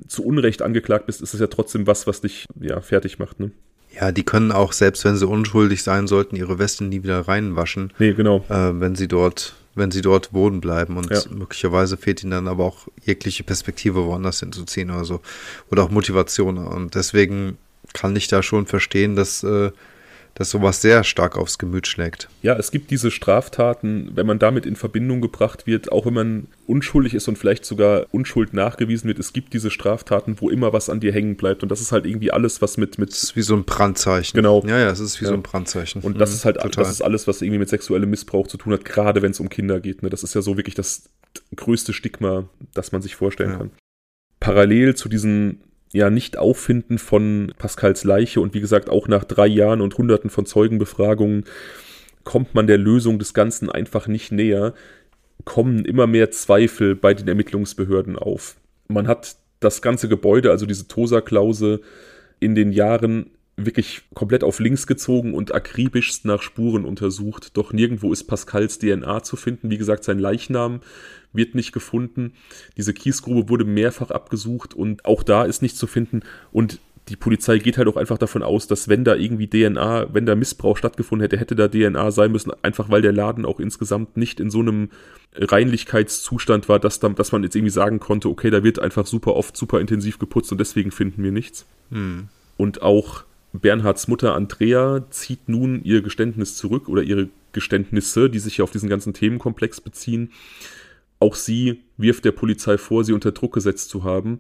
zu Unrecht angeklagt bist, ist es ja trotzdem was, was dich ja fertig macht, ne? Ja, die können auch, selbst wenn sie unschuldig sein sollten, ihre Weste nie wieder reinwaschen. Nee, genau. Äh, wenn sie dort, wenn sie dort wohnen bleiben und ja. möglicherweise fehlt ihnen dann aber auch jegliche Perspektive, woanders hinzuziehen oder so. Oder auch Motivation. Und deswegen kann ich da schon verstehen, dass, äh, dass sowas sehr stark aufs Gemüt schlägt. Ja, es gibt diese Straftaten, wenn man damit in Verbindung gebracht wird, auch wenn man unschuldig ist und vielleicht sogar Unschuld nachgewiesen wird, es gibt diese Straftaten, wo immer was an dir hängen bleibt. Und das ist halt irgendwie alles, was mit. mit das ist wie so ein Brandzeichen. Genau. Ja, ja, es ist wie ja. so ein Brandzeichen. Und das mhm, ist halt total. das ist alles, was irgendwie mit sexuellem Missbrauch zu tun hat, gerade wenn es um Kinder geht. Ne? Das ist ja so wirklich das größte Stigma, das man sich vorstellen ja. kann. Parallel zu diesen ja nicht Auffinden von Pascals Leiche und wie gesagt auch nach drei Jahren und hunderten von Zeugenbefragungen kommt man der Lösung des Ganzen einfach nicht näher, kommen immer mehr Zweifel bei den Ermittlungsbehörden auf. Man hat das ganze Gebäude, also diese Tosa-Klause, in den Jahren wirklich komplett auf links gezogen und akribischst nach Spuren untersucht. Doch nirgendwo ist Pascals DNA zu finden. Wie gesagt, sein Leichnam wird nicht gefunden. Diese Kiesgrube wurde mehrfach abgesucht und auch da ist nichts zu finden. Und die Polizei geht halt auch einfach davon aus, dass wenn da irgendwie DNA, wenn da Missbrauch stattgefunden hätte, hätte da DNA sein müssen, einfach weil der Laden auch insgesamt nicht in so einem Reinlichkeitszustand war, dass, da, dass man jetzt irgendwie sagen konnte, okay, da wird einfach super oft, super intensiv geputzt und deswegen finden wir nichts. Hm. Und auch Bernhards Mutter Andrea zieht nun ihr Geständnis zurück oder ihre Geständnisse, die sich auf diesen ganzen Themenkomplex beziehen. Auch sie wirft der Polizei vor, sie unter Druck gesetzt zu haben.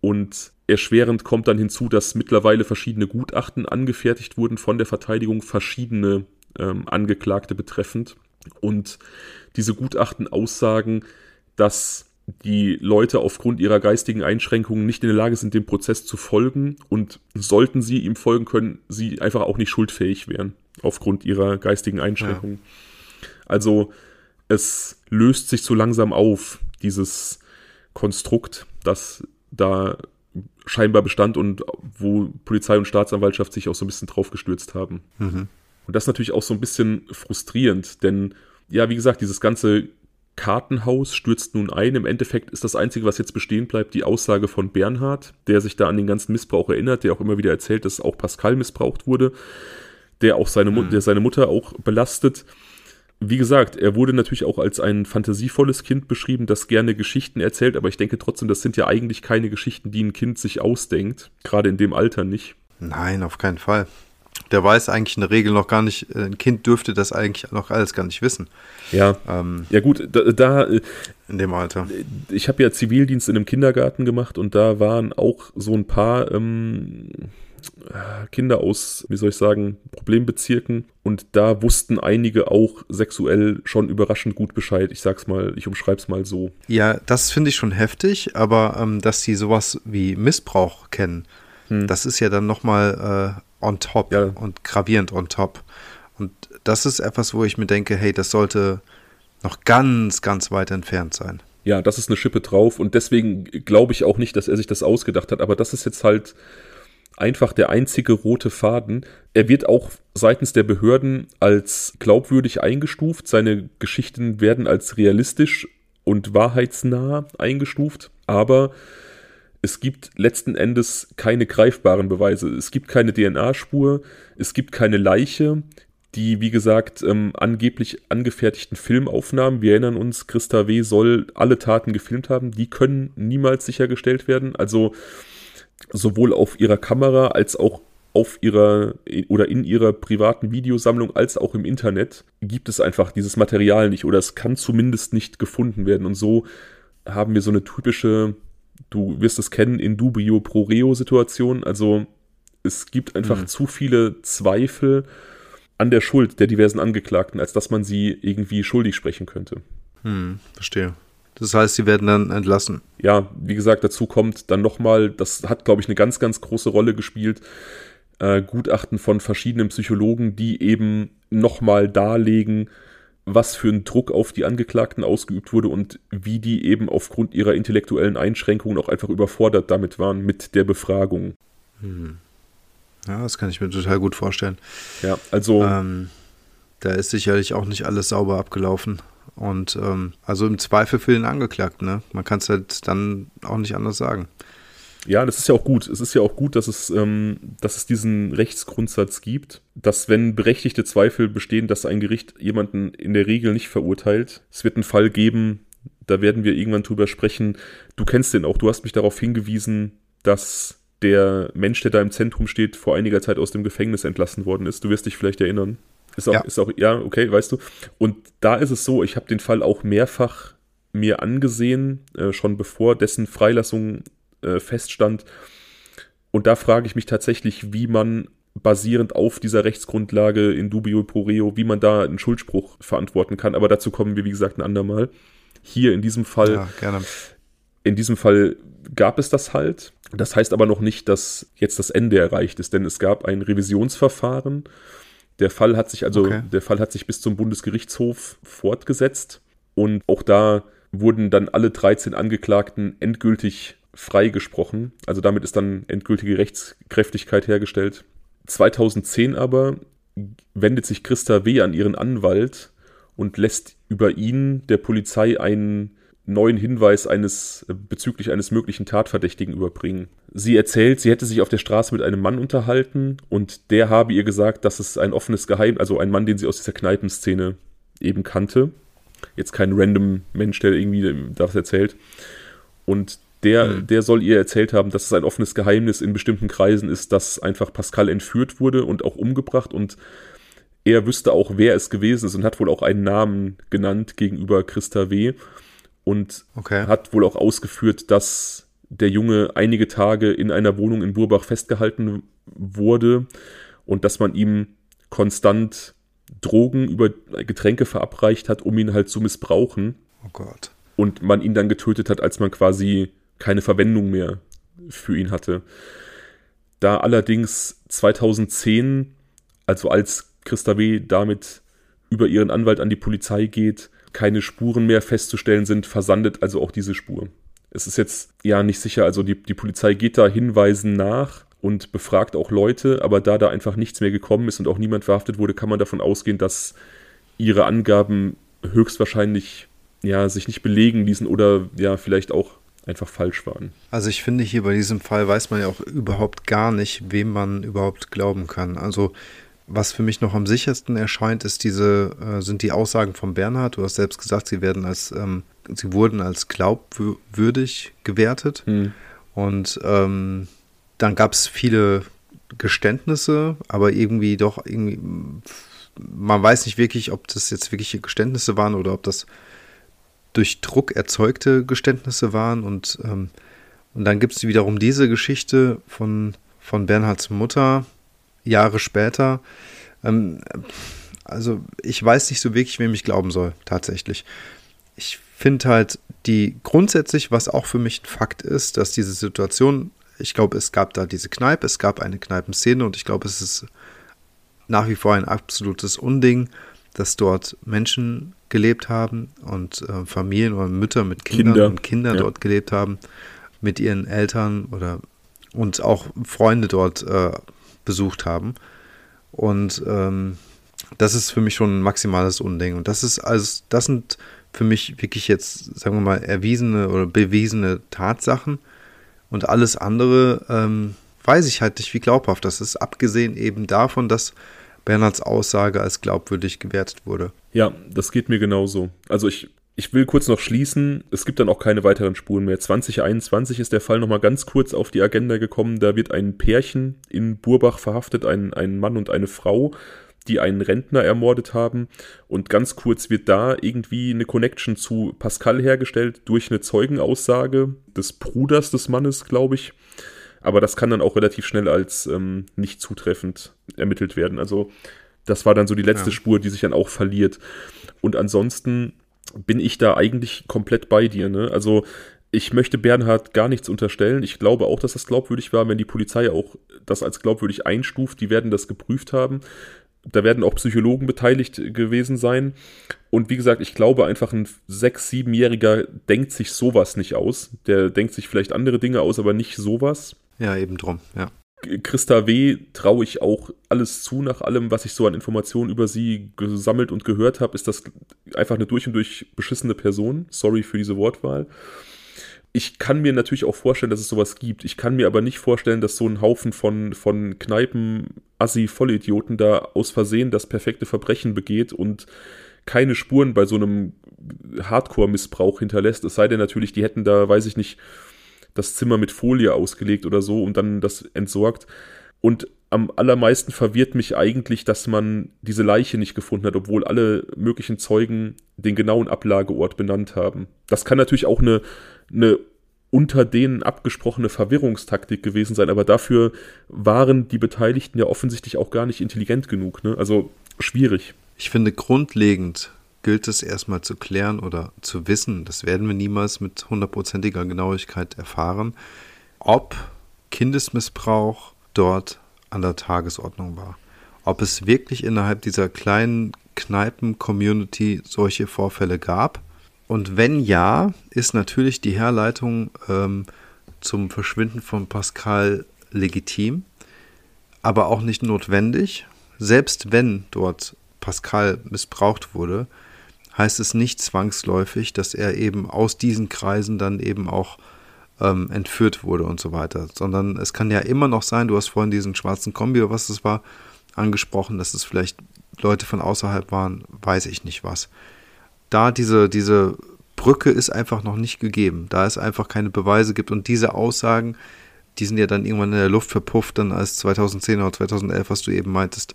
Und erschwerend kommt dann hinzu, dass mittlerweile verschiedene Gutachten angefertigt wurden von der Verteidigung, verschiedene ähm, Angeklagte betreffend. Und diese Gutachten aussagen, dass die Leute aufgrund ihrer geistigen Einschränkungen nicht in der Lage sind, dem Prozess zu folgen und sollten sie ihm folgen können, sie einfach auch nicht schuldfähig wären aufgrund ihrer geistigen Einschränkungen. Ja. Also es löst sich so langsam auf, dieses Konstrukt, das da scheinbar bestand und wo Polizei und Staatsanwaltschaft sich auch so ein bisschen drauf gestürzt haben. Mhm. Und das ist natürlich auch so ein bisschen frustrierend, denn ja, wie gesagt, dieses ganze Kartenhaus stürzt nun ein. Im Endeffekt ist das Einzige, was jetzt bestehen bleibt, die Aussage von Bernhard, der sich da an den ganzen Missbrauch erinnert, der auch immer wieder erzählt, dass auch Pascal missbraucht wurde, der auch seine, mhm. der seine Mutter auch belastet. Wie gesagt, er wurde natürlich auch als ein fantasievolles Kind beschrieben, das gerne Geschichten erzählt, aber ich denke trotzdem, das sind ja eigentlich keine Geschichten, die ein Kind sich ausdenkt, gerade in dem Alter nicht. Nein, auf keinen Fall der weiß eigentlich in der Regel noch gar nicht, äh, ein Kind dürfte das eigentlich noch alles gar nicht wissen. Ja, ähm, ja gut, da, da, äh, in dem Alter. Ich habe ja Zivildienst in einem Kindergarten gemacht und da waren auch so ein paar ähm, Kinder aus, wie soll ich sagen, Problembezirken und da wussten einige auch sexuell schon überraschend gut Bescheid. Ich sag's mal, ich umschreib's mal so. Ja, das finde ich schon heftig, aber ähm, dass sie sowas wie Missbrauch kennen, hm. das ist ja dann nochmal äh, on top ja. und gravierend on top. Und das ist etwas, wo ich mir denke, hey, das sollte noch ganz, ganz weit entfernt sein. Ja, das ist eine Schippe drauf und deswegen glaube ich auch nicht, dass er sich das ausgedacht hat, aber das ist jetzt halt einfach der einzige rote Faden. Er wird auch seitens der Behörden als glaubwürdig eingestuft, seine Geschichten werden als realistisch und wahrheitsnah eingestuft, aber es gibt letzten Endes keine greifbaren Beweise. Es gibt keine DNA-Spur, es gibt keine Leiche. Die, wie gesagt, ähm, angeblich angefertigten Filmaufnahmen, wir erinnern uns, Christa W. soll alle Taten gefilmt haben, die können niemals sichergestellt werden. Also sowohl auf ihrer Kamera als auch auf ihrer oder in ihrer privaten Videosammlung als auch im Internet gibt es einfach dieses Material nicht oder es kann zumindest nicht gefunden werden. Und so haben wir so eine typische du wirst es kennen, in dubio pro reo Situation. Also es gibt einfach mhm. zu viele Zweifel an der Schuld der diversen Angeklagten, als dass man sie irgendwie schuldig sprechen könnte. Hm, verstehe. Das heißt, sie werden dann entlassen. Ja, wie gesagt, dazu kommt dann nochmal, das hat, glaube ich, eine ganz, ganz große Rolle gespielt, äh, Gutachten von verschiedenen Psychologen, die eben nochmal darlegen, was für ein Druck auf die Angeklagten ausgeübt wurde und wie die eben aufgrund ihrer intellektuellen Einschränkungen auch einfach überfordert damit waren mit der Befragung. Hm. Ja, das kann ich mir total gut vorstellen. Ja, also. Ähm, da ist sicherlich auch nicht alles sauber abgelaufen. Und ähm, also im Zweifel für den Angeklagten, ne? Man kann es halt dann auch nicht anders sagen. Ja, das ist ja auch gut. Es ist ja auch gut, dass es, ähm, dass es diesen Rechtsgrundsatz gibt, dass wenn berechtigte Zweifel bestehen, dass ein Gericht jemanden in der Regel nicht verurteilt. Es wird einen Fall geben, da werden wir irgendwann drüber sprechen. Du kennst den auch. Du hast mich darauf hingewiesen, dass der Mensch, der da im Zentrum steht, vor einiger Zeit aus dem Gefängnis entlassen worden ist. Du wirst dich vielleicht erinnern. Ist auch, ja. ist auch, ja, okay, weißt du. Und da ist es so, ich habe den Fall auch mehrfach mir angesehen, äh, schon bevor dessen Freilassung äh, feststand. Und da frage ich mich tatsächlich, wie man basierend auf dieser Rechtsgrundlage in dubio pro reo, wie man da einen Schuldspruch verantworten kann. Aber dazu kommen wir, wie gesagt, ein andermal. Hier in diesem Fall, ja, gerne. in diesem Fall gab es das halt. Das heißt aber noch nicht, dass jetzt das Ende erreicht ist, denn es gab ein Revisionsverfahren. Der Fall hat sich also, okay. der Fall hat sich bis zum Bundesgerichtshof fortgesetzt und auch da wurden dann alle 13 Angeklagten endgültig freigesprochen. Also damit ist dann endgültige Rechtskräftigkeit hergestellt. 2010 aber wendet sich Christa W. an ihren Anwalt und lässt über ihn der Polizei einen neuen Hinweis eines bezüglich eines möglichen Tatverdächtigen überbringen. Sie erzählt, sie hätte sich auf der Straße mit einem Mann unterhalten und der habe ihr gesagt, dass es ein offenes Geheim, also ein Mann, den sie aus dieser Kneipenszene eben kannte. Jetzt kein random Mensch, der irgendwie das erzählt. Und der, mhm. der soll ihr erzählt haben, dass es ein offenes Geheimnis in bestimmten Kreisen ist, dass einfach Pascal entführt wurde und auch umgebracht und er wüsste auch, wer es gewesen ist und hat wohl auch einen Namen genannt gegenüber Christa W. Und okay. hat wohl auch ausgeführt, dass der Junge einige Tage in einer Wohnung in Burbach festgehalten wurde und dass man ihm konstant Drogen über Getränke verabreicht hat, um ihn halt zu missbrauchen. Oh Gott. und man ihn dann getötet hat, als man quasi keine Verwendung mehr für ihn hatte. Da allerdings 2010, also als Christa W. damit über ihren Anwalt an die Polizei geht, keine Spuren mehr festzustellen sind, versandet also auch diese Spur. Es ist jetzt ja nicht sicher, also die, die Polizei geht da Hinweisen nach und befragt auch Leute, aber da da einfach nichts mehr gekommen ist und auch niemand verhaftet wurde, kann man davon ausgehen, dass ihre Angaben höchstwahrscheinlich ja sich nicht belegen ließen oder ja vielleicht auch einfach falsch waren. Also ich finde hier bei diesem Fall weiß man ja auch überhaupt gar nicht, wem man überhaupt glauben kann. Also was für mich noch am sichersten erscheint, ist diese, äh, sind die Aussagen von Bernhard. Du hast selbst gesagt, sie werden als, ähm, sie wurden als glaubwürdig gewertet. Hm. Und ähm, dann gab es viele Geständnisse, aber irgendwie doch irgendwie, man weiß nicht wirklich, ob das jetzt wirkliche Geständnisse waren oder ob das durch Druck erzeugte Geständnisse waren. Und, ähm, und dann gibt es wiederum diese Geschichte von, von Bernhards Mutter, Jahre später. Ähm, also ich weiß nicht so wirklich, wem ich glauben soll, tatsächlich. Ich finde halt die grundsätzlich, was auch für mich ein Fakt ist, dass diese Situation, ich glaube, es gab da diese Kneipe, es gab eine Kneipenszene und ich glaube, es ist nach wie vor ein absolutes Unding, dass dort Menschen gelebt haben und äh, Familien oder Mütter mit Kindern Kinder. und Kinder ja. dort gelebt haben, mit ihren Eltern oder und auch Freunde dort äh, besucht haben. Und ähm, das ist für mich schon ein maximales Unding. Und das ist also, das sind für mich wirklich jetzt, sagen wir mal, erwiesene oder bewiesene Tatsachen. Und alles andere ähm, weiß ich halt nicht, wie glaubhaft das ist, abgesehen eben davon, dass Bernhards Aussage als glaubwürdig gewertet wurde. Ja, das geht mir genauso. Also ich ich will kurz noch schließen, es gibt dann auch keine weiteren Spuren mehr. 2021 ist der Fall nochmal ganz kurz auf die Agenda gekommen. Da wird ein Pärchen in Burbach verhaftet, ein, ein Mann und eine Frau, die einen Rentner ermordet haben. Und ganz kurz wird da irgendwie eine Connection zu Pascal hergestellt durch eine Zeugenaussage des Bruders des Mannes, glaube ich. Aber das kann dann auch relativ schnell als ähm, nicht zutreffend ermittelt werden. Also das war dann so die letzte ja. Spur, die sich dann auch verliert. Und ansonsten bin ich da eigentlich komplett bei dir. Ne? Also ich möchte Bernhard gar nichts unterstellen. Ich glaube auch, dass das glaubwürdig war, wenn die Polizei auch das als glaubwürdig einstuft. Die werden das geprüft haben. Da werden auch Psychologen beteiligt gewesen sein. Und wie gesagt, ich glaube einfach, ein sechs-, siebenjähriger denkt sich sowas nicht aus. Der denkt sich vielleicht andere Dinge aus, aber nicht sowas. Ja, eben drum, ja. Christa W. traue ich auch alles zu, nach allem, was ich so an Informationen über sie gesammelt und gehört habe, ist das einfach eine durch und durch beschissene Person. Sorry für diese Wortwahl. Ich kann mir natürlich auch vorstellen, dass es sowas gibt. Ich kann mir aber nicht vorstellen, dass so ein Haufen von, von Kneipen, Assi, Vollidioten da aus Versehen das perfekte Verbrechen begeht und keine Spuren bei so einem Hardcore-Missbrauch hinterlässt. Es sei denn natürlich, die hätten da, weiß ich nicht, das Zimmer mit Folie ausgelegt oder so und dann das entsorgt. Und am allermeisten verwirrt mich eigentlich, dass man diese Leiche nicht gefunden hat, obwohl alle möglichen Zeugen den genauen Ablageort benannt haben. Das kann natürlich auch eine, eine unter denen abgesprochene Verwirrungstaktik gewesen sein, aber dafür waren die Beteiligten ja offensichtlich auch gar nicht intelligent genug. Ne? Also schwierig. Ich finde grundlegend gilt es erstmal zu klären oder zu wissen, das werden wir niemals mit hundertprozentiger Genauigkeit erfahren, ob Kindesmissbrauch dort an der Tagesordnung war. Ob es wirklich innerhalb dieser kleinen Kneipen-Community solche Vorfälle gab. Und wenn ja, ist natürlich die Herleitung ähm, zum Verschwinden von Pascal legitim, aber auch nicht notwendig. Selbst wenn dort Pascal missbraucht wurde, heißt es nicht zwangsläufig, dass er eben aus diesen Kreisen dann eben auch ähm, entführt wurde und so weiter, sondern es kann ja immer noch sein, du hast vorhin diesen schwarzen Kombi oder was das war, angesprochen, dass es vielleicht Leute von außerhalb waren, weiß ich nicht was. Da diese, diese Brücke ist einfach noch nicht gegeben, da es einfach keine Beweise gibt und diese Aussagen, die sind ja dann irgendwann in der Luft verpufft, dann als 2010 oder 2011, was du eben meintest,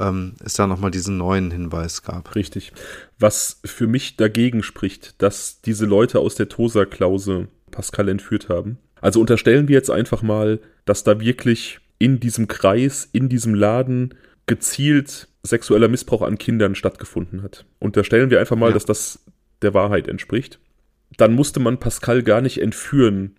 ähm, es da nochmal diesen neuen Hinweis gab. Richtig. Was für mich dagegen spricht, dass diese Leute aus der Tosa-Klause Pascal entführt haben. Also unterstellen wir jetzt einfach mal, dass da wirklich in diesem Kreis, in diesem Laden gezielt sexueller Missbrauch an Kindern stattgefunden hat. Unterstellen wir einfach mal, ja. dass das der Wahrheit entspricht. dann musste man Pascal gar nicht entführen.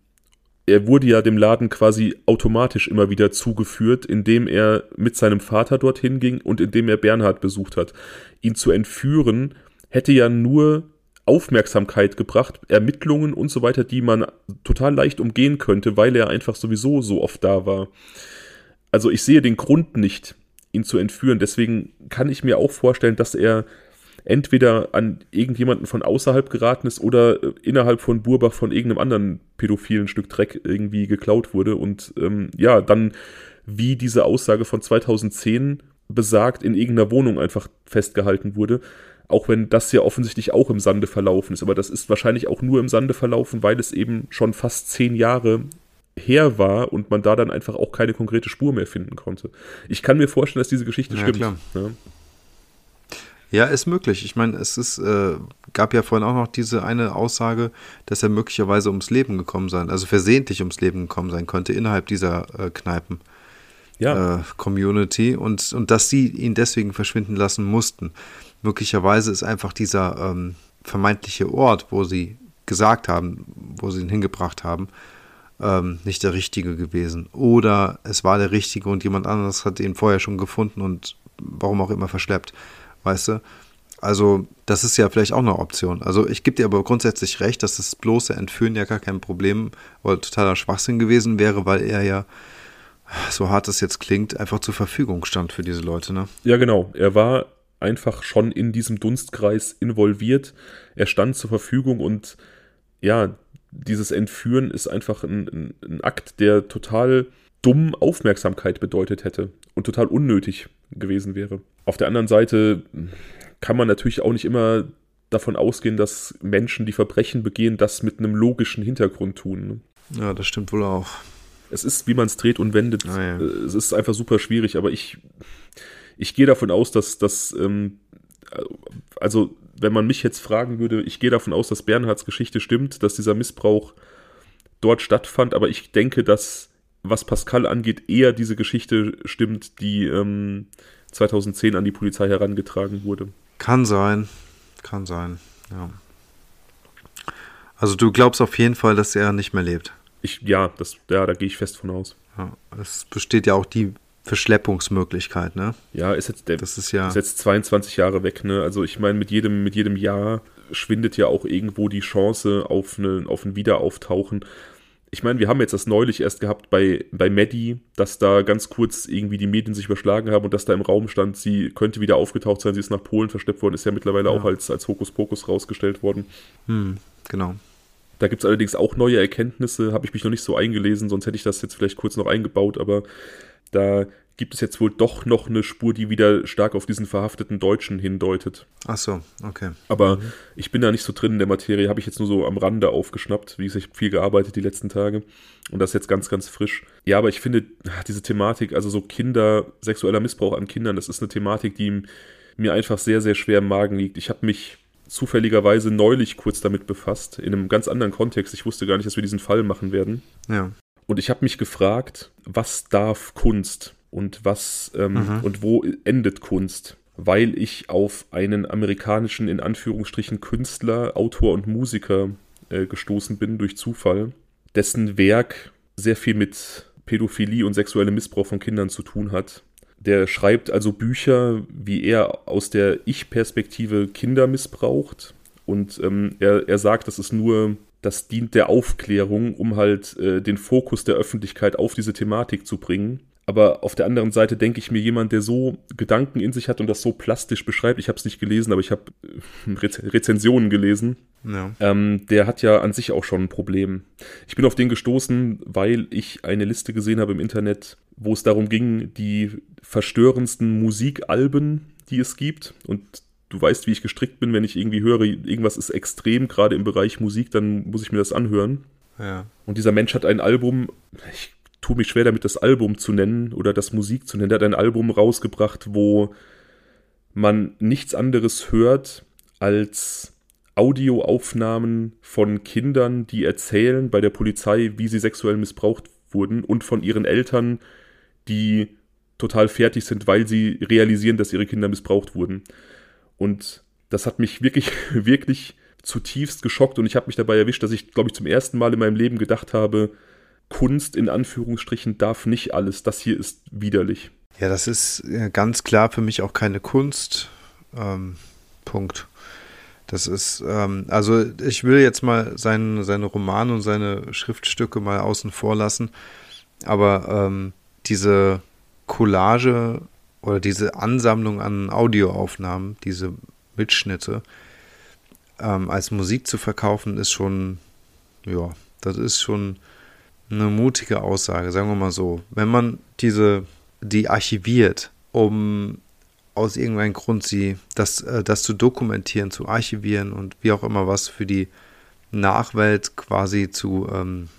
Er wurde ja dem Laden quasi automatisch immer wieder zugeführt, indem er mit seinem Vater dorthin ging und indem er Bernhard besucht hat. Ihn zu entführen hätte ja nur Aufmerksamkeit gebracht, Ermittlungen und so weiter, die man total leicht umgehen könnte, weil er einfach sowieso so oft da war. Also ich sehe den Grund nicht, ihn zu entführen. Deswegen kann ich mir auch vorstellen, dass er entweder an irgendjemanden von außerhalb geraten ist oder äh, innerhalb von Burbach von irgendeinem anderen pädophilen Stück Dreck irgendwie geklaut wurde und ähm, ja, dann wie diese Aussage von 2010 besagt, in irgendeiner Wohnung einfach festgehalten wurde. Auch wenn das ja offensichtlich auch im Sande verlaufen ist. Aber das ist wahrscheinlich auch nur im Sande verlaufen, weil es eben schon fast zehn Jahre her war und man da dann einfach auch keine konkrete Spur mehr finden konnte. Ich kann mir vorstellen, dass diese Geschichte ja, stimmt. Ja. Ja, ist möglich. Ich meine, es ist, äh, gab ja vorhin auch noch diese eine Aussage, dass er möglicherweise ums Leben gekommen sein, also versehentlich ums Leben gekommen sein könnte innerhalb dieser äh, Kneipen. Ja. Äh, Community und, und dass sie ihn deswegen verschwinden lassen mussten. Möglicherweise ist einfach dieser ähm, vermeintliche Ort, wo sie gesagt haben, wo sie ihn hingebracht haben, ähm, nicht der richtige gewesen. Oder es war der richtige und jemand anderes hat ihn vorher schon gefunden und warum auch immer verschleppt. Weißt du? Also, das ist ja vielleicht auch eine Option. Also, ich gebe dir aber grundsätzlich recht, dass das bloße Entführen ja gar kein Problem oder totaler Schwachsinn gewesen wäre, weil er ja, so hart es jetzt klingt, einfach zur Verfügung stand für diese Leute, ne? Ja, genau. Er war einfach schon in diesem Dunstkreis involviert. Er stand zur Verfügung und ja, dieses Entführen ist einfach ein, ein, ein Akt, der total dumm Aufmerksamkeit bedeutet hätte und total unnötig gewesen wäre. Auf der anderen Seite kann man natürlich auch nicht immer davon ausgehen, dass Menschen, die Verbrechen begehen, das mit einem logischen Hintergrund tun. Ne? Ja, das stimmt wohl auch. Es ist, wie man es dreht und wendet. Ah, ja. Es ist einfach super schwierig, aber ich, ich gehe davon aus, dass das, ähm, also wenn man mich jetzt fragen würde, ich gehe davon aus, dass Bernhards Geschichte stimmt, dass dieser Missbrauch dort stattfand, aber ich denke, dass was Pascal angeht, eher diese Geschichte stimmt, die ähm, 2010 an die Polizei herangetragen wurde. Kann sein, kann sein, ja. Also du glaubst auf jeden Fall, dass er nicht mehr lebt. Ich, ja, das, ja, da gehe ich fest von aus. Ja, es besteht ja auch die Verschleppungsmöglichkeit, ne? Ja, ist jetzt, der, das ist ja ist jetzt 22 Jahre weg, ne? Also ich meine, mit jedem, mit jedem Jahr schwindet ja auch irgendwo die Chance auf, eine, auf ein Wiederauftauchen ich meine, wir haben jetzt das neulich erst gehabt bei, bei Maddie, dass da ganz kurz irgendwie die Medien sich überschlagen haben und dass da im Raum stand, sie könnte wieder aufgetaucht sein, sie ist nach Polen verschleppt worden, ist ja mittlerweile ja. auch als, als Hokuspokus rausgestellt worden. Hm, genau. Da gibt es allerdings auch neue Erkenntnisse, habe ich mich noch nicht so eingelesen, sonst hätte ich das jetzt vielleicht kurz noch eingebaut, aber da gibt es jetzt wohl doch noch eine Spur, die wieder stark auf diesen verhafteten Deutschen hindeutet. Ach so, okay. Aber mhm. ich bin da nicht so drin in der Materie, habe ich jetzt nur so am Rande aufgeschnappt, wie gesagt, ich habe viel gearbeitet die letzten Tage und das ist jetzt ganz, ganz frisch. Ja, aber ich finde diese Thematik, also so Kinder, sexueller Missbrauch an Kindern, das ist eine Thematik, die mir einfach sehr, sehr schwer im Magen liegt. Ich habe mich zufälligerweise neulich kurz damit befasst, in einem ganz anderen Kontext. Ich wusste gar nicht, dass wir diesen Fall machen werden. Ja. Und ich habe mich gefragt, was darf Kunst? Und was ähm, mhm. und wo endet Kunst? Weil ich auf einen amerikanischen, in Anführungsstrichen, Künstler, Autor und Musiker äh, gestoßen bin durch Zufall, dessen Werk sehr viel mit Pädophilie und sexuellem Missbrauch von Kindern zu tun hat. Der schreibt also Bücher, wie er aus der Ich-Perspektive Kinder missbraucht. Und ähm, er, er sagt, das ist nur, das dient der Aufklärung, um halt äh, den Fokus der Öffentlichkeit auf diese Thematik zu bringen. Aber auf der anderen Seite denke ich mir, jemand, der so Gedanken in sich hat und das so plastisch beschreibt, ich habe es nicht gelesen, aber ich habe äh, Rezensionen gelesen, ja. ähm, der hat ja an sich auch schon ein Problem. Ich bin auf den gestoßen, weil ich eine Liste gesehen habe im Internet, wo es darum ging, die verstörendsten Musikalben, die es gibt. Und du weißt, wie ich gestrickt bin, wenn ich irgendwie höre, irgendwas ist extrem, gerade im Bereich Musik, dann muss ich mir das anhören. Ja. Und dieser Mensch hat ein Album, ich tue mich schwer damit, das Album zu nennen oder das Musik zu nennen. Der hat ein Album rausgebracht, wo man nichts anderes hört als Audioaufnahmen von Kindern, die erzählen bei der Polizei, wie sie sexuell missbraucht wurden und von ihren Eltern, die total fertig sind, weil sie realisieren, dass ihre Kinder missbraucht wurden. Und das hat mich wirklich, wirklich zutiefst geschockt und ich habe mich dabei erwischt, dass ich, glaube ich, zum ersten Mal in meinem Leben gedacht habe, Kunst in Anführungsstrichen darf nicht alles. Das hier ist widerlich. Ja, das ist ganz klar für mich auch keine Kunst. Ähm, Punkt. Das ist, ähm, also ich will jetzt mal seine, seine Romane und seine Schriftstücke mal außen vor lassen, aber ähm, diese Collage oder diese Ansammlung an Audioaufnahmen, diese Mitschnitte, ähm, als Musik zu verkaufen, ist schon, ja, das ist schon eine mutige Aussage, sagen wir mal so. Wenn man diese, die archiviert, um aus irgendeinem Grund sie, das, äh, das zu dokumentieren, zu archivieren und wie auch immer was für die Nachwelt quasi zu ähm,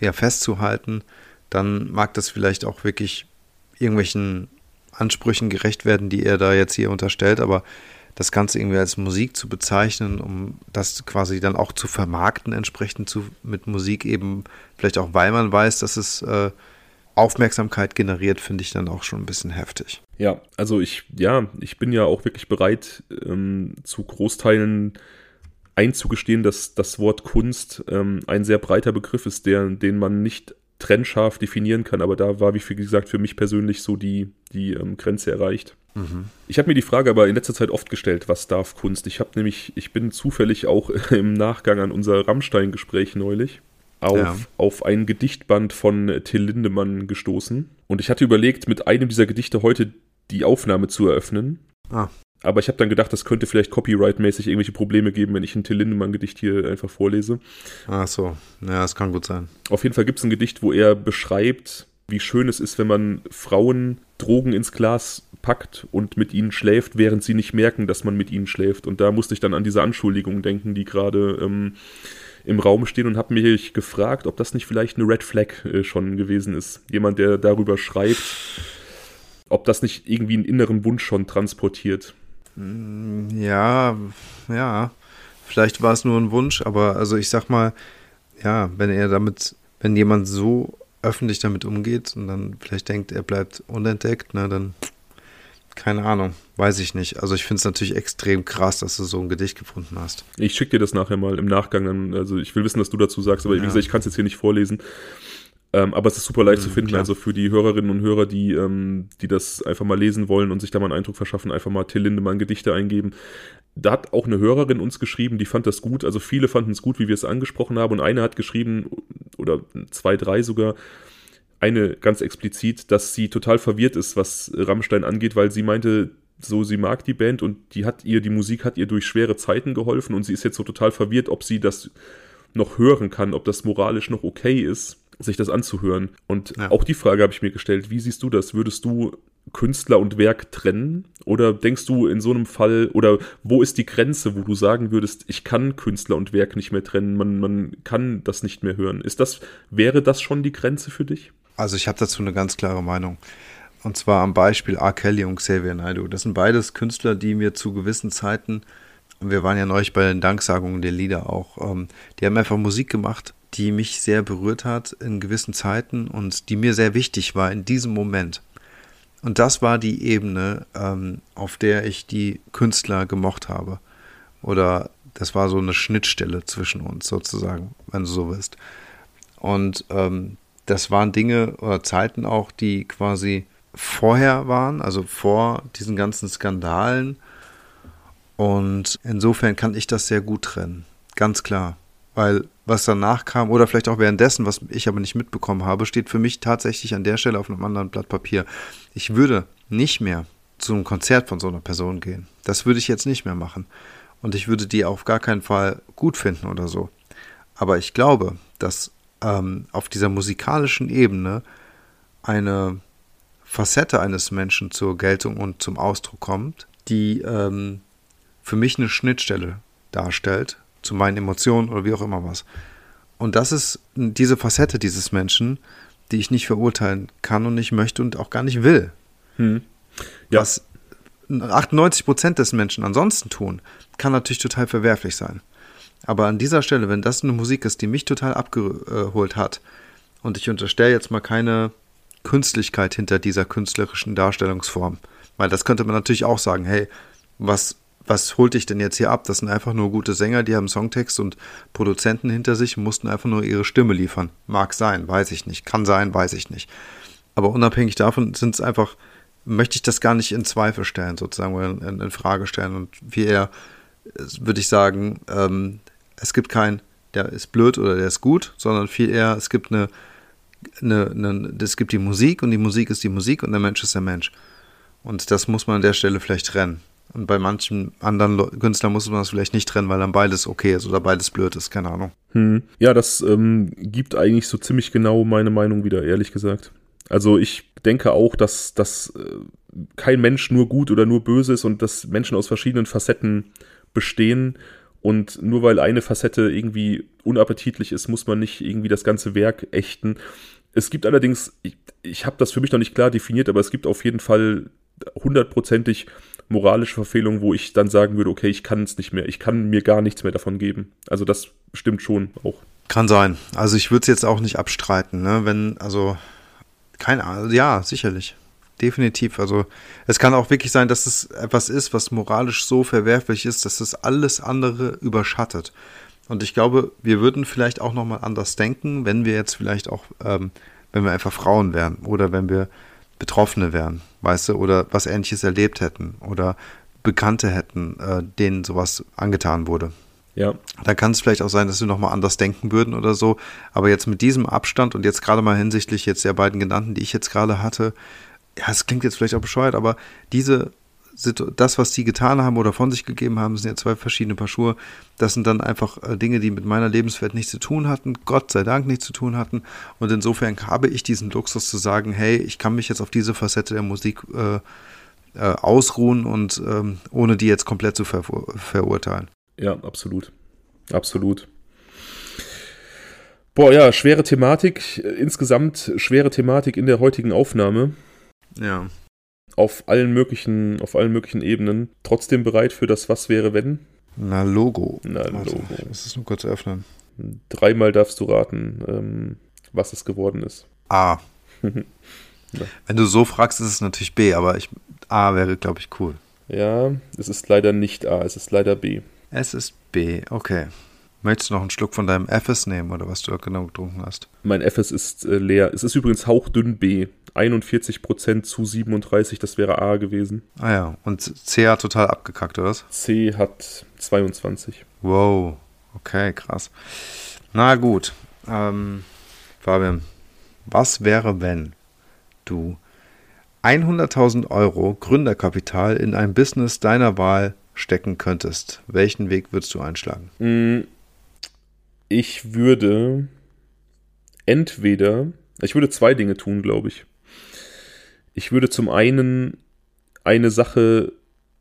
ja, festzuhalten, dann mag das vielleicht auch wirklich irgendwelchen Ansprüchen gerecht werden, die er da jetzt hier unterstellt, aber das Ganze irgendwie als Musik zu bezeichnen, um das quasi dann auch zu vermarkten, entsprechend zu, mit Musik eben, vielleicht auch weil man weiß, dass es äh, Aufmerksamkeit generiert, finde ich dann auch schon ein bisschen heftig. Ja, also ich, ja, ich bin ja auch wirklich bereit, ähm, zu Großteilen einzugestehen, dass das Wort Kunst ähm, ein sehr breiter Begriff ist, der, den man nicht trennscharf definieren kann, aber da war, wie gesagt, für mich persönlich so die, die ähm, Grenze erreicht. Mhm. Ich habe mir die Frage aber in letzter Zeit oft gestellt, was darf Kunst? Ich habe nämlich, ich bin zufällig auch im Nachgang an unser Rammstein-Gespräch neulich auf, ja. auf ein Gedichtband von Till Lindemann gestoßen. Und ich hatte überlegt, mit einem dieser Gedichte heute die Aufnahme zu eröffnen. Ah. Aber ich habe dann gedacht, das könnte vielleicht copyright-mäßig irgendwelche Probleme geben, wenn ich ein Till Lindemann-Gedicht hier einfach vorlese. Ach so, ja, das kann gut sein. Auf jeden Fall gibt es ein Gedicht, wo er beschreibt, wie schön es ist, wenn man Frauen Drogen ins Glas packt und mit ihnen schläft, während sie nicht merken, dass man mit ihnen schläft. Und da musste ich dann an diese Anschuldigungen denken, die gerade ähm, im Raum stehen und habe mich gefragt, ob das nicht vielleicht eine Red Flag äh, schon gewesen ist. Jemand, der darüber schreibt, ob das nicht irgendwie einen inneren Wunsch schon transportiert. Mm, ja, ja. Vielleicht war es nur ein Wunsch, aber also ich sag mal, ja, wenn er damit, wenn jemand so öffentlich damit umgeht und dann vielleicht denkt, er bleibt unentdeckt, ne, dann keine Ahnung, weiß ich nicht. Also ich finde es natürlich extrem krass, dass du so ein Gedicht gefunden hast. Ich schicke dir das nachher mal im Nachgang. Dann, also ich will wissen, was du dazu sagst, aber ja. wie gesagt, ich kann es jetzt hier nicht vorlesen. Ähm, aber es ist super leicht mhm, zu finden. Klar. Also für die Hörerinnen und Hörer, die, ähm, die das einfach mal lesen wollen und sich da mal einen Eindruck verschaffen, einfach mal Till Lindemann Gedichte eingeben. Da hat auch eine Hörerin uns geschrieben, die fand das gut. Also viele fanden es gut, wie wir es angesprochen haben. Und eine hat geschrieben, oder zwei, drei sogar, eine ganz explizit, dass sie total verwirrt ist, was Rammstein angeht, weil sie meinte, so sie mag die Band und die hat ihr, die Musik hat ihr durch schwere Zeiten geholfen und sie ist jetzt so total verwirrt, ob sie das noch hören kann, ob das moralisch noch okay ist sich das anzuhören. Und ja. auch die Frage habe ich mir gestellt, wie siehst du das? Würdest du Künstler und Werk trennen? Oder denkst du in so einem Fall, oder wo ist die Grenze, wo du sagen würdest, ich kann Künstler und Werk nicht mehr trennen, man, man kann das nicht mehr hören? Ist das, wäre das schon die Grenze für dich? Also ich habe dazu eine ganz klare Meinung. Und zwar am Beispiel R. Kelly und Xavier Naidoo. Das sind beides Künstler, die mir zu gewissen Zeiten, wir waren ja neulich bei den Danksagungen der Lieder auch, ähm, die haben einfach Musik gemacht, die mich sehr berührt hat in gewissen Zeiten und die mir sehr wichtig war in diesem Moment. Und das war die Ebene, ähm, auf der ich die Künstler gemocht habe. Oder das war so eine Schnittstelle zwischen uns sozusagen, wenn du so willst. Und ähm, das waren Dinge oder Zeiten auch, die quasi vorher waren, also vor diesen ganzen Skandalen. Und insofern kann ich das sehr gut trennen, ganz klar weil was danach kam oder vielleicht auch währenddessen, was ich aber nicht mitbekommen habe, steht für mich tatsächlich an der Stelle auf einem anderen Blatt Papier. Ich würde nicht mehr zu einem Konzert von so einer Person gehen. Das würde ich jetzt nicht mehr machen. Und ich würde die auf gar keinen Fall gut finden oder so. Aber ich glaube, dass ähm, auf dieser musikalischen Ebene eine Facette eines Menschen zur Geltung und zum Ausdruck kommt, die ähm, für mich eine Schnittstelle darstellt zu meinen Emotionen oder wie auch immer was. Und das ist diese Facette dieses Menschen, die ich nicht verurteilen kann und nicht möchte und auch gar nicht will. Hm. Ja. Was 98 Prozent des Menschen ansonsten tun, kann natürlich total verwerflich sein. Aber an dieser Stelle, wenn das eine Musik ist, die mich total abgeholt hat, und ich unterstelle jetzt mal keine Künstlichkeit hinter dieser künstlerischen Darstellungsform, weil das könnte man natürlich auch sagen, hey, was was holt dich denn jetzt hier ab? Das sind einfach nur gute Sänger, die haben Songtext und Produzenten hinter sich und mussten einfach nur ihre Stimme liefern. Mag sein, weiß ich nicht. Kann sein, weiß ich nicht. Aber unabhängig davon sind es einfach, möchte ich das gar nicht in Zweifel stellen, sozusagen, oder in, in Frage stellen. Und wie eher, würde ich sagen, ähm, es gibt kein, der ist blöd oder der ist gut, sondern viel eher, es gibt eine, eine, eine, es gibt die Musik und die Musik ist die Musik und der Mensch ist der Mensch. Und das muss man an der Stelle vielleicht trennen. Und bei manchen anderen Künstlern muss man das vielleicht nicht trennen, weil dann beides okay ist oder beides blöd ist, keine Ahnung. Hm. Ja, das ähm, gibt eigentlich so ziemlich genau meine Meinung wieder, ehrlich gesagt. Also ich denke auch, dass, dass äh, kein Mensch nur gut oder nur böse ist und dass Menschen aus verschiedenen Facetten bestehen. Und nur weil eine Facette irgendwie unappetitlich ist, muss man nicht irgendwie das ganze Werk ächten. Es gibt allerdings, ich, ich habe das für mich noch nicht klar definiert, aber es gibt auf jeden Fall hundertprozentig moralische Verfehlungen, wo ich dann sagen würde, okay, ich kann es nicht mehr, ich kann mir gar nichts mehr davon geben. Also das stimmt schon auch. Kann sein. Also ich würde es jetzt auch nicht abstreiten, ne? Wenn, also, keine Ahnung, ja, sicherlich. Definitiv. Also es kann auch wirklich sein, dass es etwas ist, was moralisch so verwerflich ist, dass es alles andere überschattet. Und ich glaube, wir würden vielleicht auch nochmal anders denken, wenn wir jetzt vielleicht auch, ähm, wenn wir einfach Frauen wären oder wenn wir Betroffene wären, weißt du, oder was ähnliches erlebt hätten oder Bekannte hätten, äh, denen sowas angetan wurde. Ja. Da kann es vielleicht auch sein, dass wir nochmal anders denken würden oder so. Aber jetzt mit diesem Abstand und jetzt gerade mal hinsichtlich jetzt der beiden genannten, die ich jetzt gerade hatte, ja, es klingt jetzt vielleicht auch bescheuert, aber diese das, was die getan haben oder von sich gegeben haben, sind ja zwei verschiedene Paar Schuhe. Das sind dann einfach äh, Dinge, die mit meiner Lebenswelt nichts zu tun hatten, Gott sei Dank nichts zu tun hatten. Und insofern habe ich diesen Luxus zu sagen, hey, ich kann mich jetzt auf diese Facette der Musik äh, äh, ausruhen und ähm, ohne die jetzt komplett zu ver verurteilen. Ja, absolut. Absolut. Boah, ja, schwere Thematik. Insgesamt schwere Thematik in der heutigen Aufnahme. Ja auf allen möglichen, auf allen möglichen Ebenen. Trotzdem bereit für das Was wäre wenn? Na Logo. Na Warte, Logo. Ich muss es nur kurz öffnen. Dreimal darfst du raten, ähm, was es geworden ist. A. ja. Wenn du so fragst, ist es natürlich B, aber ich, A wäre, glaube ich, cool. Ja, es ist leider nicht A, es ist leider B. Es ist B, okay. Möchtest du noch einen Schluck von deinem Fs nehmen oder was du genau getrunken hast? Mein Fs ist äh, leer. Es ist übrigens hauchdünn B. 41% zu 37, das wäre A gewesen. Ah ja, und C hat total abgekackt, oder was? C hat 22. Wow, okay, krass. Na gut, ähm, Fabian, was wäre, wenn du 100.000 Euro Gründerkapital in ein Business deiner Wahl stecken könntest? Welchen Weg würdest du einschlagen? Mm, ich würde entweder, ich würde zwei Dinge tun, glaube ich. Ich würde zum einen eine Sache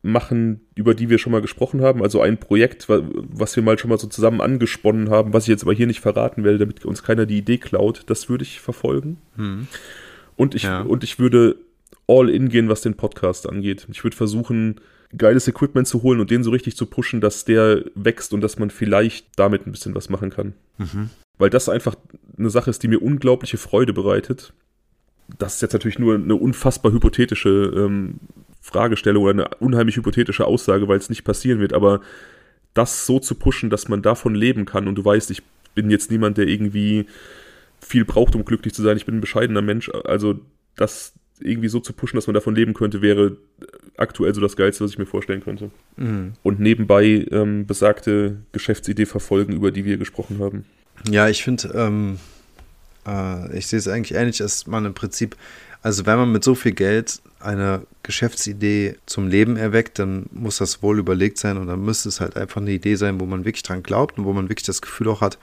machen, über die wir schon mal gesprochen haben, also ein Projekt, was wir mal schon mal so zusammen angesponnen haben, was ich jetzt aber hier nicht verraten werde, damit uns keiner die Idee klaut, das würde ich verfolgen. Hm. Und, ich, ja. und ich würde all in gehen, was den Podcast angeht. Ich würde versuchen, geiles Equipment zu holen und den so richtig zu pushen, dass der wächst und dass man vielleicht damit ein bisschen was machen kann. Mhm. Weil das einfach eine Sache ist, die mir unglaubliche Freude bereitet das ist jetzt natürlich nur eine unfassbar hypothetische ähm, Fragestellung oder eine unheimlich hypothetische Aussage, weil es nicht passieren wird, aber das so zu pushen, dass man davon leben kann und du weißt, ich bin jetzt niemand, der irgendwie viel braucht, um glücklich zu sein, ich bin ein bescheidener Mensch, also das irgendwie so zu pushen, dass man davon leben könnte, wäre aktuell so das Geilste, was ich mir vorstellen könnte. Mhm. Und nebenbei ähm, besagte Geschäftsidee verfolgen, über die wir gesprochen haben. Ja, ich finde, ähm, äh, ich sehe es eigentlich ähnlich, dass man im Prinzip, also wenn man mit so viel Geld eine Geschäftsidee zum Leben erweckt, dann muss das wohl überlegt sein und dann müsste es halt einfach eine Idee sein, wo man wirklich dran glaubt und wo man wirklich das Gefühl auch hat,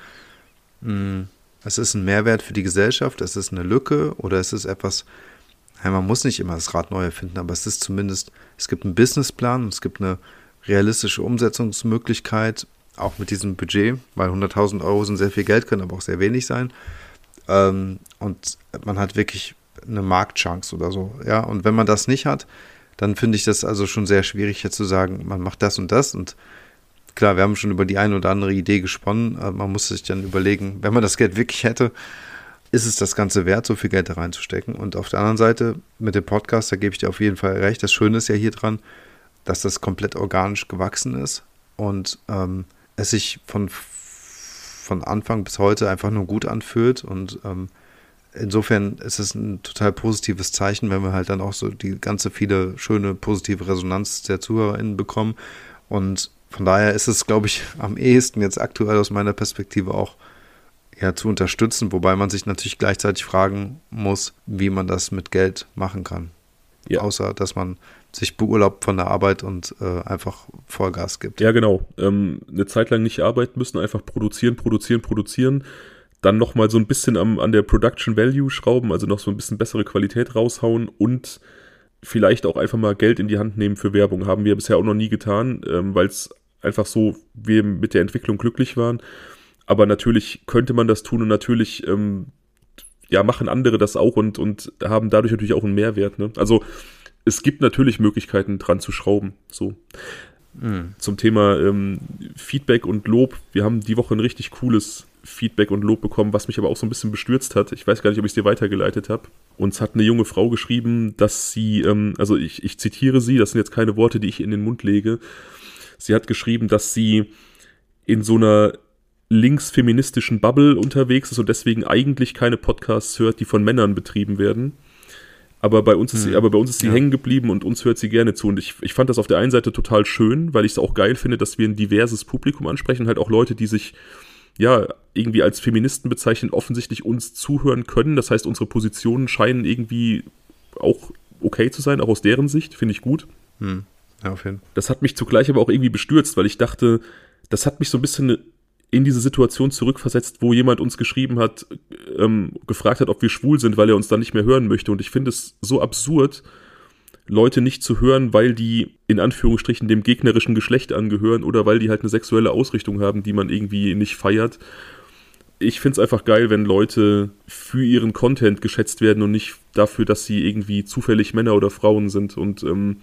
mh, hm, es ist ein Mehrwert für die Gesellschaft, es ist eine Lücke oder es ist etwas, man muss nicht immer das Rad neu erfinden, aber es ist zumindest, es gibt einen Businessplan, es gibt eine realistische Umsetzungsmöglichkeit, auch mit diesem Budget, weil 100.000 Euro sind sehr viel Geld, können aber auch sehr wenig sein. Ähm, und man hat wirklich eine Marktchance oder so. Ja, und wenn man das nicht hat, dann finde ich das also schon sehr schwierig, jetzt zu sagen, man macht das und das. Und klar, wir haben schon über die eine oder andere Idee gesponnen. Man muss sich dann überlegen, wenn man das Geld wirklich hätte, ist es das Ganze wert, so viel Geld da reinzustecken? Und auf der anderen Seite, mit dem Podcast, da gebe ich dir auf jeden Fall recht. Das Schöne ist ja hier dran, dass das komplett organisch gewachsen ist und ähm, es sich von, von Anfang bis heute einfach nur gut anfühlt und ähm, insofern ist es ein total positives Zeichen, wenn wir halt dann auch so die ganze viele schöne positive Resonanz der ZuhörerInnen bekommen und von daher ist es, glaube ich, am ehesten jetzt aktuell aus meiner Perspektive auch ja, zu unterstützen, wobei man sich natürlich gleichzeitig fragen muss, wie man das mit Geld machen kann. Ja. Außer, dass man sich beurlaubt von der Arbeit und äh, einfach Vollgas gibt. Ja, genau. Ähm, eine Zeit lang nicht arbeiten müssen, einfach produzieren, produzieren, produzieren. Dann nochmal so ein bisschen am, an der Production Value schrauben, also noch so ein bisschen bessere Qualität raushauen und vielleicht auch einfach mal Geld in die Hand nehmen für Werbung. Haben wir bisher auch noch nie getan, ähm, weil es einfach so wir mit der Entwicklung glücklich waren. Aber natürlich könnte man das tun und natürlich ähm, ja, machen andere das auch und, und haben dadurch natürlich auch einen Mehrwert. Ne? Also es gibt natürlich Möglichkeiten dran zu schrauben. So. Mhm. Zum Thema ähm, Feedback und Lob. Wir haben die Woche ein richtig cooles Feedback und Lob bekommen, was mich aber auch so ein bisschen bestürzt hat. Ich weiß gar nicht, ob ich es dir weitergeleitet habe. Uns hat eine junge Frau geschrieben, dass sie, ähm, also ich, ich zitiere sie, das sind jetzt keine Worte, die ich in den Mund lege. Sie hat geschrieben, dass sie in so einer linksfeministischen Bubble unterwegs ist und deswegen eigentlich keine Podcasts hört, die von Männern betrieben werden. Aber bei uns ist hm. sie, aber bei uns ist sie ja. hängen geblieben und uns hört sie gerne zu. Und ich, ich fand das auf der einen Seite total schön, weil ich es auch geil finde, dass wir ein diverses Publikum ansprechen, halt auch Leute, die sich ja irgendwie als Feministen bezeichnen, offensichtlich uns zuhören können. Das heißt, unsere Positionen scheinen irgendwie auch okay zu sein, auch aus deren Sicht, finde ich gut. Hm. Ja, auf jeden. Das hat mich zugleich aber auch irgendwie bestürzt, weil ich dachte, das hat mich so ein bisschen in diese Situation zurückversetzt, wo jemand uns geschrieben hat, ähm, gefragt hat, ob wir schwul sind, weil er uns dann nicht mehr hören möchte. Und ich finde es so absurd, Leute nicht zu hören, weil die in Anführungsstrichen dem gegnerischen Geschlecht angehören oder weil die halt eine sexuelle Ausrichtung haben, die man irgendwie nicht feiert. Ich finde es einfach geil, wenn Leute für ihren Content geschätzt werden und nicht dafür, dass sie irgendwie zufällig Männer oder Frauen sind. Und ähm,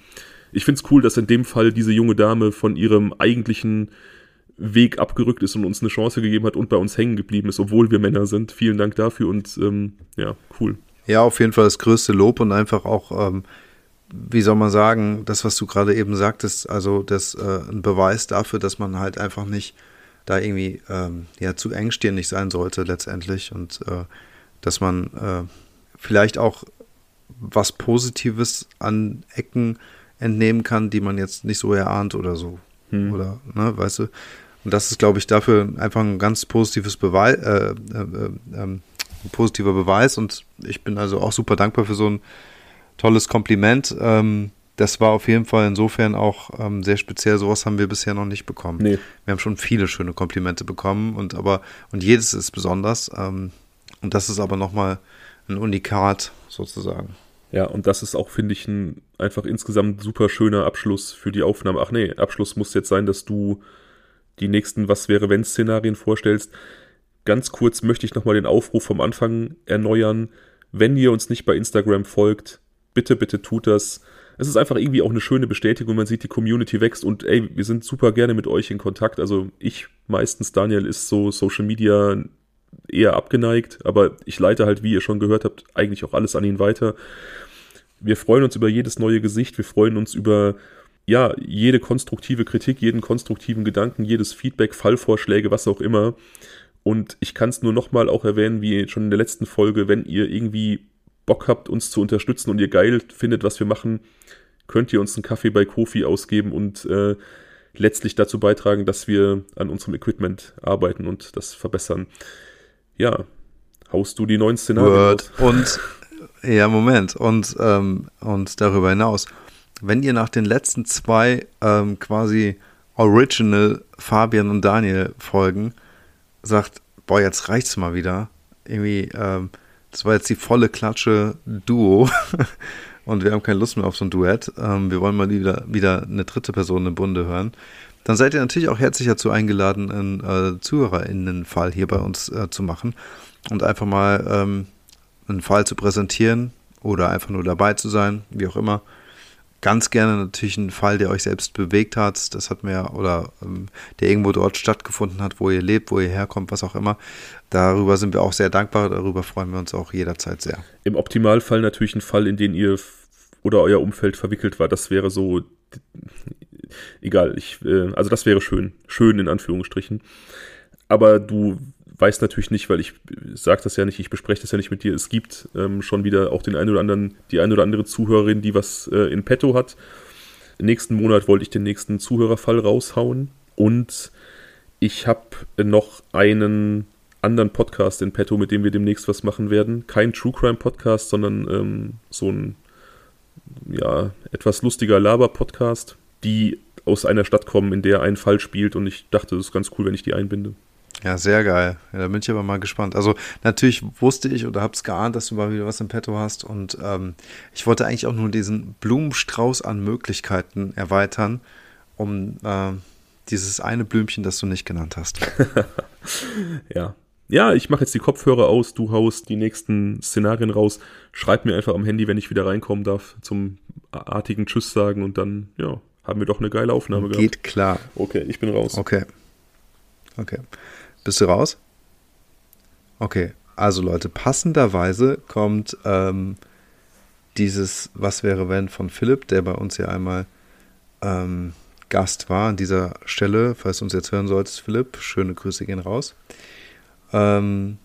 ich finde es cool, dass in dem Fall diese junge Dame von ihrem eigentlichen Weg abgerückt ist und uns eine Chance gegeben hat und bei uns hängen geblieben ist, obwohl wir Männer sind. Vielen Dank dafür und ähm, ja, cool. Ja, auf jeden Fall das größte Lob und einfach auch, ähm, wie soll man sagen, das, was du gerade eben sagtest, also das äh, ein Beweis dafür, dass man halt einfach nicht da irgendwie ähm, ja zu engstirnig sein sollte letztendlich und äh, dass man äh, vielleicht auch was Positives an Ecken entnehmen kann, die man jetzt nicht so erahnt oder so. Hm. Oder, ne, weißt du? Und das ist, glaube ich, dafür einfach ein ganz positives Beweis, äh, äh, äh, positiver Beweis. Und ich bin also auch super dankbar für so ein tolles Kompliment. Ähm, das war auf jeden Fall insofern auch ähm, sehr speziell. Sowas haben wir bisher noch nicht bekommen. Nee. Wir haben schon viele schöne Komplimente bekommen und aber und jedes ist besonders. Ähm, und das ist aber nochmal ein Unikat sozusagen. Ja, und das ist auch, finde ich, ein einfach insgesamt super schöner Abschluss für die Aufnahme. Ach nee, Abschluss muss jetzt sein, dass du die nächsten Was wäre wenn Szenarien vorstellst. Ganz kurz möchte ich nochmal den Aufruf vom Anfang erneuern. Wenn ihr uns nicht bei Instagram folgt, bitte, bitte tut das. Es ist einfach irgendwie auch eine schöne Bestätigung, man sieht, die Community wächst und ey, wir sind super gerne mit euch in Kontakt. Also ich meistens, Daniel ist so Social Media eher abgeneigt, aber ich leite halt, wie ihr schon gehört habt, eigentlich auch alles an ihn weiter. Wir freuen uns über jedes neue Gesicht, wir freuen uns über ja, jede konstruktive Kritik, jeden konstruktiven Gedanken, jedes Feedback, Fallvorschläge, was auch immer. Und ich kann es nur nochmal auch erwähnen, wie schon in der letzten Folge, wenn ihr irgendwie Bock habt, uns zu unterstützen und ihr geil findet, was wir machen, könnt ihr uns einen Kaffee bei Kofi ausgeben und äh, letztlich dazu beitragen, dass wir an unserem Equipment arbeiten und das verbessern ja, haust du die neuen Szenarien Word. Und ja, Moment. Und, ähm, und darüber hinaus, wenn ihr nach den letzten zwei ähm, quasi Original Fabian und Daniel Folgen sagt, boah, jetzt reicht's mal wieder. Irgendwie, ähm, das war jetzt die volle Klatsche Duo und wir haben keine Lust mehr auf so ein Duett. Ähm, wir wollen mal wieder, wieder eine dritte Person im Bunde hören dann seid ihr natürlich auch herzlich dazu eingeladen, einen äh, ZuhörerInnen-Fall hier bei uns äh, zu machen und einfach mal ähm, einen Fall zu präsentieren oder einfach nur dabei zu sein, wie auch immer. Ganz gerne natürlich einen Fall, der euch selbst bewegt hat, das hat mir oder ähm, der irgendwo dort stattgefunden hat, wo ihr lebt, wo ihr herkommt, was auch immer. Darüber sind wir auch sehr dankbar, darüber freuen wir uns auch jederzeit sehr. Im Optimalfall natürlich ein Fall, in den ihr oder euer Umfeld verwickelt war. Das wäre so egal, ich, äh, also das wäre schön. Schön in Anführungsstrichen. Aber du weißt natürlich nicht, weil ich sage das ja nicht, ich bespreche das ja nicht mit dir. Es gibt ähm, schon wieder auch den einen oder anderen, die eine oder andere Zuhörerin, die was äh, in petto hat. Nächsten Monat wollte ich den nächsten Zuhörerfall raushauen und ich habe noch einen anderen Podcast in petto, mit dem wir demnächst was machen werden. Kein True Crime Podcast, sondern ähm, so ein ja, etwas lustiger Laber-Podcast, die aus einer Stadt kommen, in der ein Fall spielt und ich dachte, das ist ganz cool, wenn ich die einbinde. Ja, sehr geil. Ja, da bin ich aber mal gespannt. Also natürlich wusste ich oder habe es geahnt, dass du mal wieder was im Petto hast und ähm, ich wollte eigentlich auch nur diesen Blumenstrauß an Möglichkeiten erweitern, um äh, dieses eine Blümchen, das du nicht genannt hast. ja. Ja, ich mache jetzt die Kopfhörer aus, du haust die nächsten Szenarien raus. Schreib mir einfach am Handy, wenn ich wieder reinkommen darf, zum artigen Tschüss sagen und dann, ja, haben wir doch eine geile Aufnahme Geht gehabt. Geht klar. Okay, ich bin raus. Okay. Okay. Bist du raus? Okay. Also Leute, passenderweise kommt ähm, dieses Was wäre wenn von Philipp, der bei uns ja einmal ähm, Gast war an dieser Stelle. Falls du uns jetzt hören solltest, Philipp, schöne Grüße gehen raus. Ähm,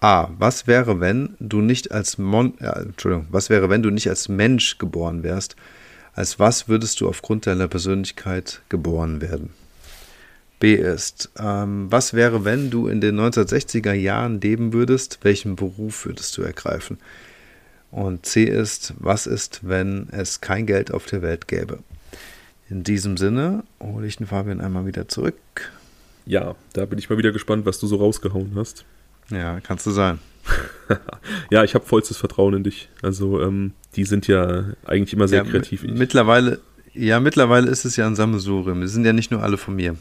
A. Was wäre, wenn du nicht als Mon äh, Entschuldigung, was wäre, wenn du nicht als Mensch geboren wärst? Als was würdest du aufgrund deiner Persönlichkeit geboren werden? B ist, ähm, was wäre, wenn du in den 1960er Jahren leben würdest? Welchen Beruf würdest du ergreifen? Und C ist, was ist, wenn es kein Geld auf der Welt gäbe? In diesem Sinne hole ich den Fabian einmal wieder zurück. Ja, da bin ich mal wieder gespannt, was du so rausgehauen hast. Ja, kannst du sein. ja, ich habe vollstes Vertrauen in dich. Also, ähm, die sind ja eigentlich immer sehr ja, kreativ. Mittlerweile, ja, mittlerweile ist es ja ein Sammelsurium. Die sind ja nicht nur alle von mir.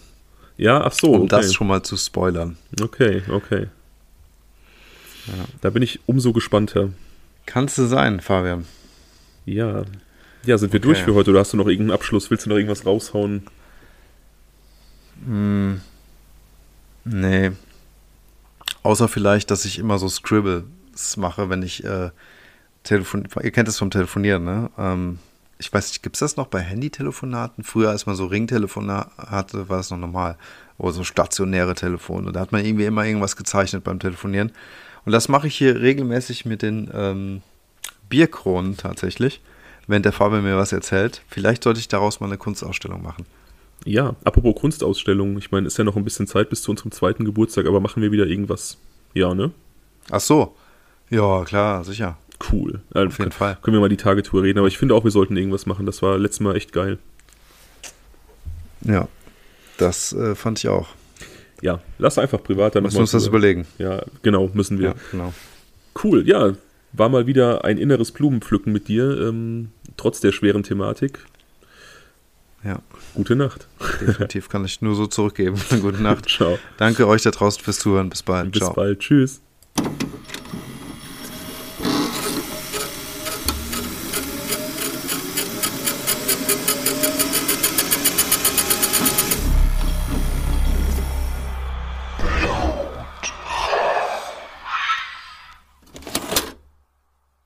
Ja, ach so. Um okay. das schon mal zu spoilern. Okay, okay. Ja. Da bin ich umso gespannter. Kannst du sein, Fabian. Ja, ja, sind wir okay. durch für heute oder hast du noch irgendeinen Abschluss? Willst du noch irgendwas raushauen? Hm. Nee. Außer vielleicht, dass ich immer so Scribbles mache, wenn ich äh, telefon. Ihr kennt das vom Telefonieren, ne? Ähm, ich weiß nicht, gibt es das noch bei Handytelefonaten? Früher, als man so Ringtelefone hatte, war das noch normal. Oder so stationäre Telefone. Da hat man irgendwie immer irgendwas gezeichnet beim Telefonieren. Und das mache ich hier regelmäßig mit den ähm, Bierkronen tatsächlich während der Fabian mir was erzählt. Vielleicht sollte ich daraus mal eine Kunstausstellung machen. Ja, apropos Kunstausstellung, ich meine, ist ja noch ein bisschen Zeit bis zu unserem zweiten Geburtstag, aber machen wir wieder irgendwas? Ja, ne? Ach so. Ja, klar, sicher. Cool. Also Auf jeden Fall. Können wir mal die Tagetour reden, aber ich finde auch, wir sollten irgendwas machen. Das war letztes Mal echt geil. Ja, das äh, fand ich auch. Ja, lass einfach privat dann Müssen wir uns das überlegen. Ja, genau, müssen wir. Ja, genau. Cool, ja, war mal wieder ein inneres Blumenpflücken mit dir, ähm, trotz der schweren Thematik. Ja. Gute Nacht. Definitiv kann ich nur so zurückgeben. Gute Nacht. Ciao. Danke euch da draußen fürs Zuhören. Bis bald. Bis Ciao. bald. Tschüss.